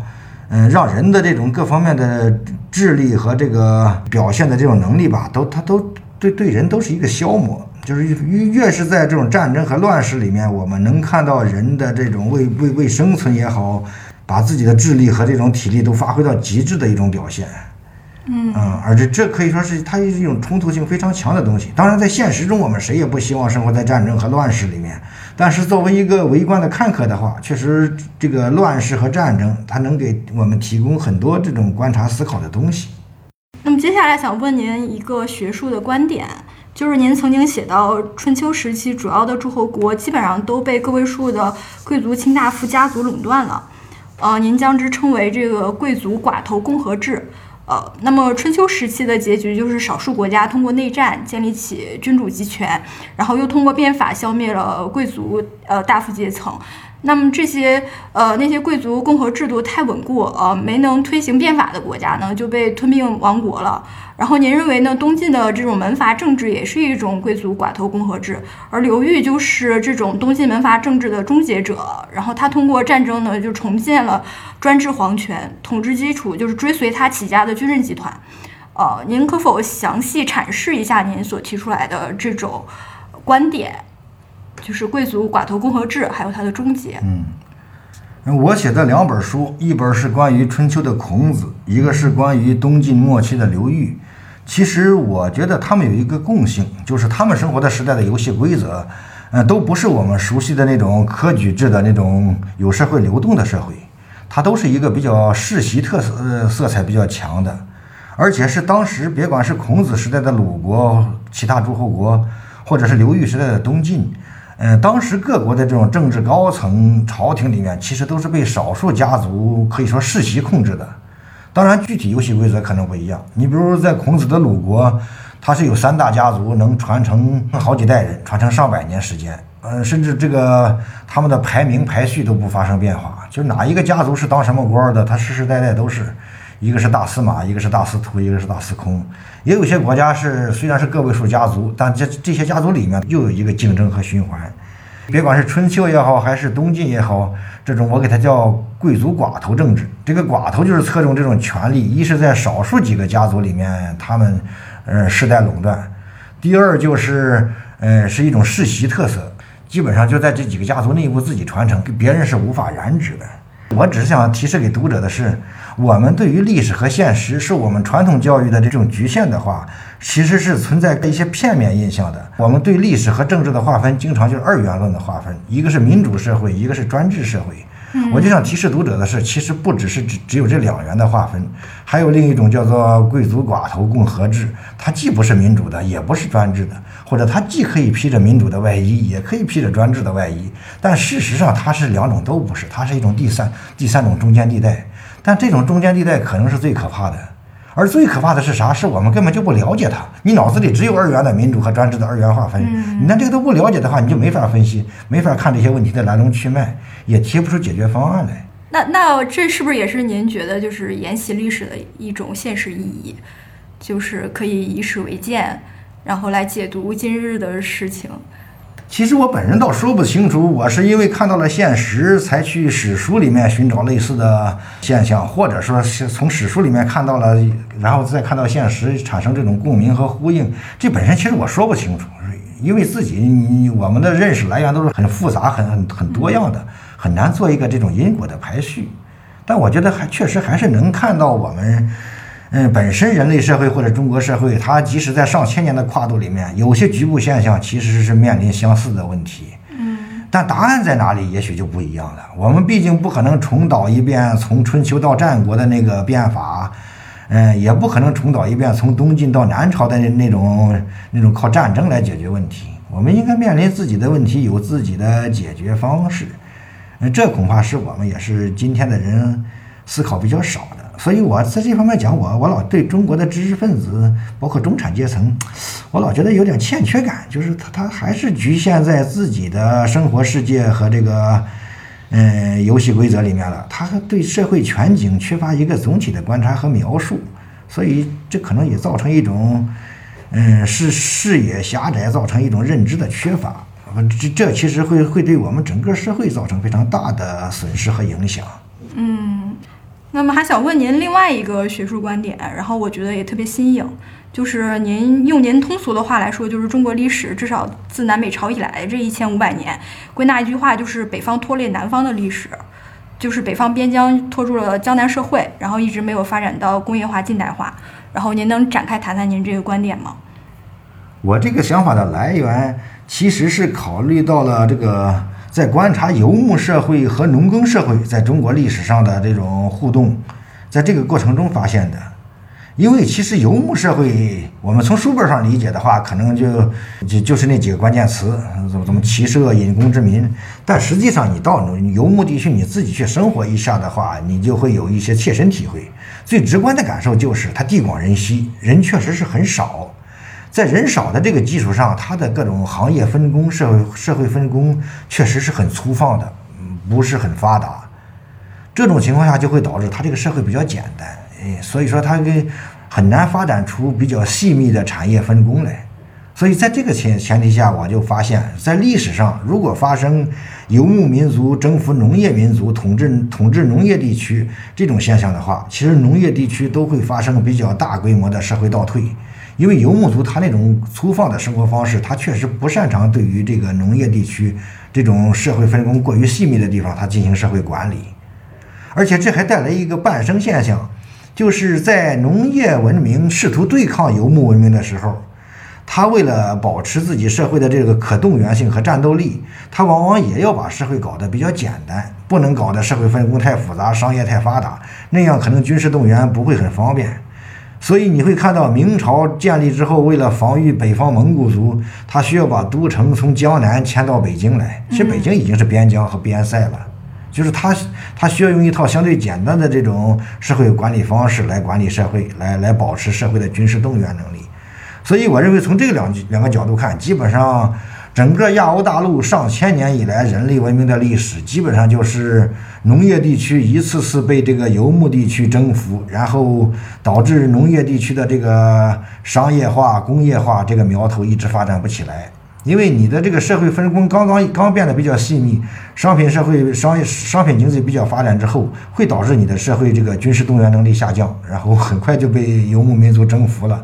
嗯，让人的这种各方面的智力和这个表现的这种能力吧，都它都对对人都是一个消磨。就是越越是在这种战争和乱世里面，我们能看到人的这种为为为生存也好，把自己的智力和这种体力都发挥到极致的一种表现。嗯嗯，而且这可以说是它是一种冲突性非常强的东西。当然，在现实中，我们谁也不希望生活在战争和乱世里面。但是，作为一个围观的看客的话，确实这个乱世和战争，它能给我们提供很多这种观察思考的东西。那么接下来想问您一个学术的观点，就是您曾经写到春秋时期主要的诸侯国基本上都被个位数的贵族卿大夫家族垄断了，呃，您将之称为这个贵族寡头共和制。呃，那么春秋时期的结局就是少数国家通过内战建立起君主集权，然后又通过变法消灭了贵族呃大夫阶层。那么这些呃那些贵族共和制度太稳固，呃没能推行变法的国家呢就被吞并亡国了。然后您认为呢？东晋的这种门阀政治也是一种贵族寡头共和制，而刘裕就是这种东晋门阀政治的终结者。然后他通过战争呢，就重建了专制皇权，统治基础就是追随他起家的军人集团。呃，您可否详细阐释一下您所提出来的这种观点，就是贵族寡头共和制，还有它的终结？嗯，我写的两本书，一本是关于春秋的孔子，一个是关于东晋末期的刘裕。其实我觉得他们有一个共性，就是他们生活的时代的游戏规则，呃，都不是我们熟悉的那种科举制的那种有社会流动的社会，它都是一个比较世袭特色呃色彩比较强的，而且是当时别管是孔子时代的鲁国、其他诸侯国，或者是刘裕时代的东晋，嗯，当时各国的这种政治高层、朝廷里面，其实都是被少数家族可以说世袭控制的。当然，具体游戏规则可能不一样。你比如在孔子的鲁国，它是有三大家族能传承好几代人，传承上百年时间。嗯，甚至这个他们的排名排序都不发生变化，就哪一个家族是当什么官的，他世世代代都是，一个是大司马，一个是大司徒，一个是大司空。也有些国家是虽然是个位数家族，但这这些家族里面又有一个竞争和循环。别管是春秋也好，还是东晋也好，这种我给它叫贵族寡头政治。这个寡头就是侧重这种权力，一是在少数几个家族里面，他们呃世代垄断；第二就是呃是一种世袭特色，基本上就在这几个家族内部自己传承，别人是无法染指的。我只是想提示给读者的是，我们对于历史和现实是我们传统教育的这种局限的话，其实是存在一些片面印象的。我们对历史和政治的划分，经常就是二元论的划分，一个是民主社会，一个是专制社会。我就想提示读者的是，其实不只是只只有这两元的划分，还有另一种叫做贵族寡头共和制，它既不是民主的，也不是专制的，或者它既可以披着民主的外衣，也可以披着专制的外衣，但事实上它是两种都不是，它是一种第三第三种中间地带，但这种中间地带可能是最可怕的。而最可怕的是啥？是我们根本就不了解它。你脑子里只有二元的民主和专制的二元划分，你连这个都不了解的话，你就没法分析，没法看这些问题的来龙去脉，也提不出解决方案来。那那这是不是也是您觉得就是研习历史的一种现实意义？就是可以以史为鉴，然后来解读今日的事情。其实我本人倒说不清楚，我是因为看到了现实，才去史书里面寻找类似的现象，或者说是从史书里面看到了，然后再看到现实，产生这种共鸣和呼应。这本身其实我说不清楚，因为自己我们的认识来源都是很复杂、很很很多样的，很难做一个这种因果的排序。但我觉得还确实还是能看到我们。嗯，本身人类社会或者中国社会，它即使在上千年的跨度里面，有些局部现象其实是面临相似的问题。嗯，但答案在哪里，也许就不一样了。我们毕竟不可能重蹈一遍从春秋到战国的那个变法，嗯，也不可能重蹈一遍从东晋到南朝的那那种那种靠战争来解决问题。我们应该面临自己的问题，有自己的解决方式。嗯，这恐怕是我们也是今天的人思考比较少的。所以，我在这方面讲，我我老对中国的知识分子，包括中产阶层，我老觉得有点欠缺感，就是他他还是局限在自己的生活世界和这个嗯游戏规则里面了。他对社会全景缺乏一个总体的观察和描述，所以这可能也造成一种嗯视视野狭窄，造成一种认知的缺乏。这这其实会会对我们整个社会造成非常大的损失和影响。嗯。那么还想问您另外一个学术观点，然后我觉得也特别新颖，就是您用您通俗的话来说，就是中国历史至少自南北朝以来这一千五百年，归纳一句话就是北方拖累南方的历史，就是北方边疆拖住了江南社会，然后一直没有发展到工业化近代化。然后您能展开谈谈您这个观点吗？我这个想法的来源其实是考虑到了这个。在观察游牧社会和农耕社会在中国历史上的这种互动，在这个过程中发现的。因为其实游牧社会，我们从书本上理解的话，可能就就就是那几个关键词，怎么怎么骑射引弓之民。但实际上，你到游牧地区，你自己去生活一下的话，你就会有一些切身体会。最直观的感受就是，它地广人稀，人确实是很少。在人少的这个基础上，它的各种行业分工、社会社会分工确实是很粗放的，不是很发达。这种情况下就会导致它这个社会比较简单，哎，所以说它跟很难发展出比较细密的产业分工来。所以在这个前前提下，我就发现，在历史上，如果发生游牧民族征服农业民族、统治统治农业地区这种现象的话，其实农业地区都会发生比较大规模的社会倒退。因为游牧族他那种粗放的生活方式，他确实不擅长对于这个农业地区这种社会分工过于细密的地方，他进行社会管理，而且这还带来一个伴生现象，就是在农业文明试图对抗游牧文明的时候，他为了保持自己社会的这个可动员性和战斗力，他往往也要把社会搞得比较简单，不能搞得社会分工太复杂，商业太发达，那样可能军事动员不会很方便。所以你会看到明朝建立之后，为了防御北方蒙古族，他需要把都城从江南迁到北京来。其实北京已经是边疆和边塞了，就是他他需要用一套相对简单的这种社会管理方式来管理社会，来来保持社会的军事动员能力。所以我认为从这两两个角度看，基本上。整个亚欧大陆上千年以来，人类文明的历史基本上就是农业地区一次次被这个游牧地区征服，然后导致农业地区的这个商业化、工业化这个苗头一直发展不起来。因为你的这个社会分工刚刚刚变得比较细密，商品社会、商业商品经济比较发展之后，会导致你的社会这个军事动员能力下降，然后很快就被游牧民族征服了，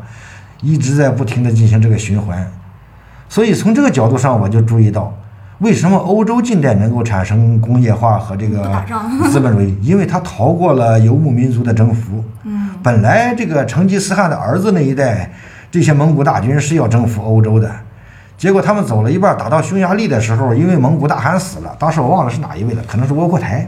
一直在不停的进行这个循环。所以从这个角度上，我就注意到，为什么欧洲近代能够产生工业化和这个 资本主义？因为它逃过了游牧民族的征服。嗯，本来这个成吉思汗的儿子那一代，这些蒙古大军是要征服欧洲的，结果他们走了一半，打到匈牙利的时候，因为蒙古大汗死了，当时我忘了是哪一位了，可能是窝阔台。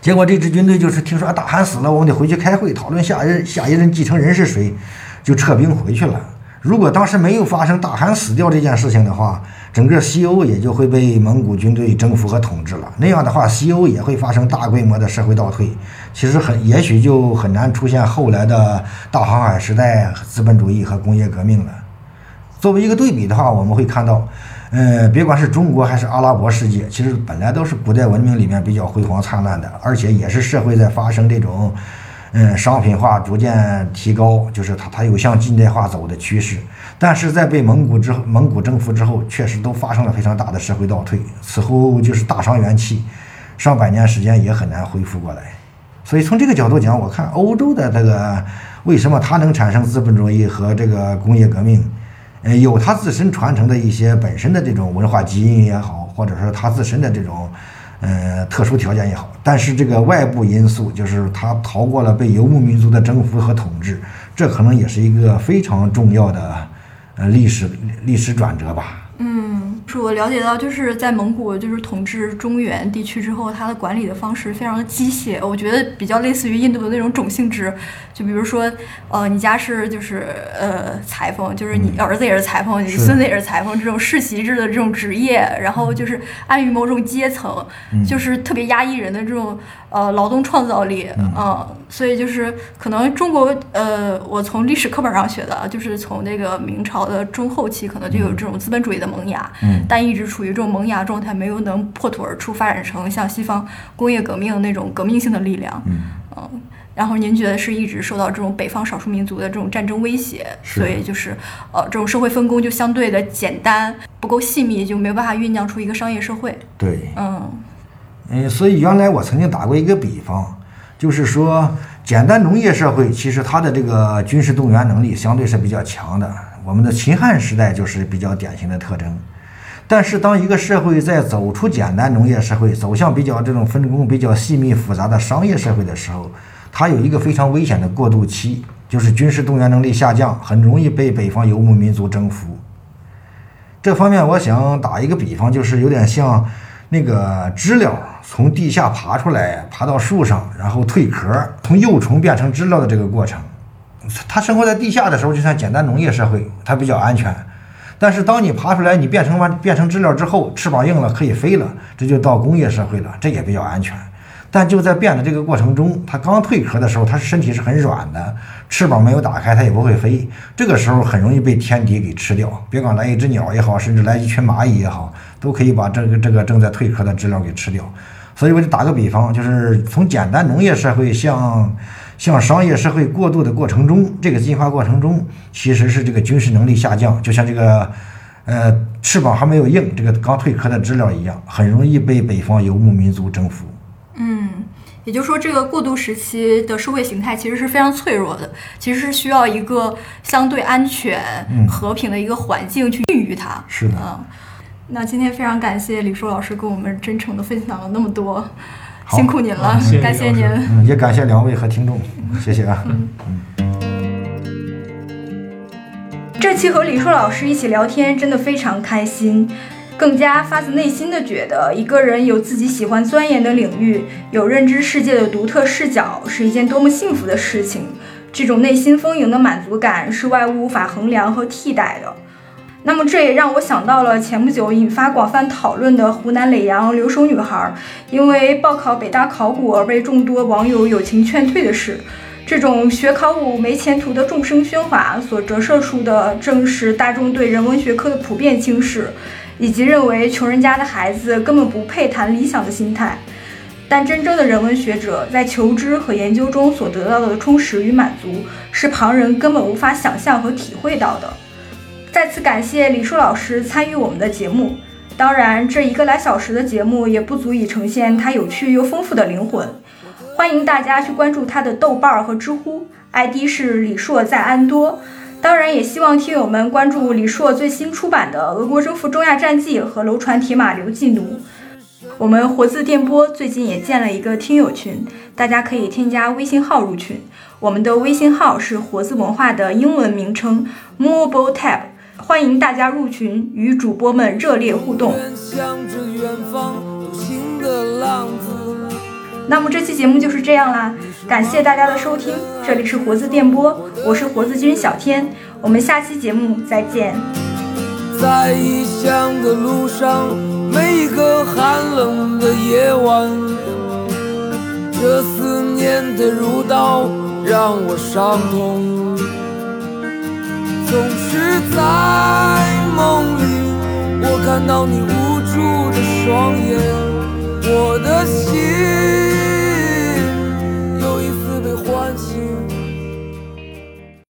结果这支军队就是听说大汗死了，我们得回去开会讨论下一任下一任继承人是谁，就撤兵回去了。如果当时没有发生大汗死掉这件事情的话，整个西欧也就会被蒙古军队征服和统治了。那样的话，西欧也会发生大规模的社会倒退，其实很也许就很难出现后来的大航海时代、资本主义和工业革命了。作为一个对比的话，我们会看到，呃，别管是中国还是阿拉伯世界，其实本来都是古代文明里面比较辉煌灿烂的，而且也是社会在发生这种。嗯，商品化逐渐提高，就是它它有向近代化走的趋势，但是在被蒙古之后，蒙古征服之后，确实都发生了非常大的社会倒退，此后就是大伤元气，上百年时间也很难恢复过来。所以从这个角度讲，我看欧洲的这个为什么它能产生资本主义和这个工业革命，呃，有它自身传承的一些本身的这种文化基因也好，或者说它自身的这种。呃，特殊条件也好，但是这个外部因素就是他逃过了被游牧民族的征服和统治，这可能也是一个非常重要的呃历史历史转折吧。嗯，是我了解到，就是在蒙古就是统治中原地区之后，它的管理的方式非常的机械，我觉得比较类似于印度的那种种姓制。就比如说，呃，你家是就是呃裁缝，就是你儿子也是裁缝，你孙子也是裁缝，这种世袭制的这种职业，然后就是安于某种阶层，就是特别压抑人的这种。呃，劳动创造力，嗯，所以就是可能中国，呃，我从历史课本上学的，就是从那个明朝的中后期，可能就有这种资本主义的萌芽，嗯，但一直处于这种萌芽状态，没有能破土而出，发展成像西方工业革命那种革命性的力量，嗯，嗯，然后您觉得是一直受到这种北方少数民族的这种战争威胁，所以就是呃，这种社会分工就相对的简单，不够细密，就没有办法酝酿出一个商业社会，对，嗯。嗯，所以原来我曾经打过一个比方，就是说，简单农业社会其实它的这个军事动员能力相对是比较强的。我们的秦汉时代就是比较典型的特征。但是，当一个社会在走出简单农业社会，走向比较这种分工比较细密复杂的商业社会的时候，它有一个非常危险的过渡期，就是军事动员能力下降，很容易被北方游牧民族征服。这方面，我想打一个比方，就是有点像那个知了。从地下爬出来，爬到树上，然后蜕壳，从幼虫变成知了的这个过程。它生活在地下的时候，就像简单农业社会，它比较安全。但是当你爬出来，你变成完变成知了之后，翅膀硬了，可以飞了，这就到工业社会了，这也比较安全。但就在变的这个过程中，它刚蜕壳的时候，它身体是很软的，翅膀没有打开，它也不会飞。这个时候很容易被天敌给吃掉，别管来一只鸟也好，甚至来一群蚂蚁也好，都可以把这个这个正在蜕壳的知了给吃掉。所以我就打个比方，就是从简单农业社会向向商业社会过渡的过程中，这个进化过程中，其实是这个军事能力下降，就像这个呃翅膀还没有硬，这个刚蜕壳的知了一样，很容易被北方游牧民族征服。嗯，也就是说，这个过渡时期的社会形态其实是非常脆弱的，其实是需要一个相对安全、和平的一个环境去孕育它。是的。嗯，那今天非常感谢李硕老师跟我们真诚的分享了那么多，辛苦您了，感谢您。嗯，也感谢两位和听众，谢谢啊。这期和李硕老师一起聊天真的非常开心。更加发自内心的觉得，一个人有自己喜欢钻研的领域，有认知世界的独特视角，是一件多么幸福的事情。这种内心丰盈的满足感是外物无法衡量和替代的。那么这也让我想到了前不久引发广泛讨论的湖南耒阳留守女孩，因为报考北大考古而被众多网友友情劝退的事。这种学考古没前途的众生喧哗所折射出的，正是大众对人文学科的普遍轻视，以及认为穷人家的孩子根本不配谈理想的心态。但真正的人文学者在求知和研究中所得到的充实与满足，是旁人根本无法想象和体会到的。再次感谢李树老师参与我们的节目。当然，这一个来小时的节目也不足以呈现他有趣又丰富的灵魂。欢迎大家去关注他的豆瓣和知乎，ID 是李硕在安多。当然，也希望听友们关注李硕最新出版的《俄国征服中亚战记》和《楼船铁马刘季奴》。我们活字电波最近也建了一个听友群，大家可以添加微信号入群。我们的微信号是活字文化的英文名称 Mobile Tab，欢迎大家入群，与主播们热烈互动。那么这期节目就是这样啦，感谢大家的收听，这里是活字电波，我是活字君小天，我们下期节目再见。在异乡的路上，每一个寒冷的夜晚，这思念的如刀让我伤痛。总是在梦里我看到你无助的双眼我的心。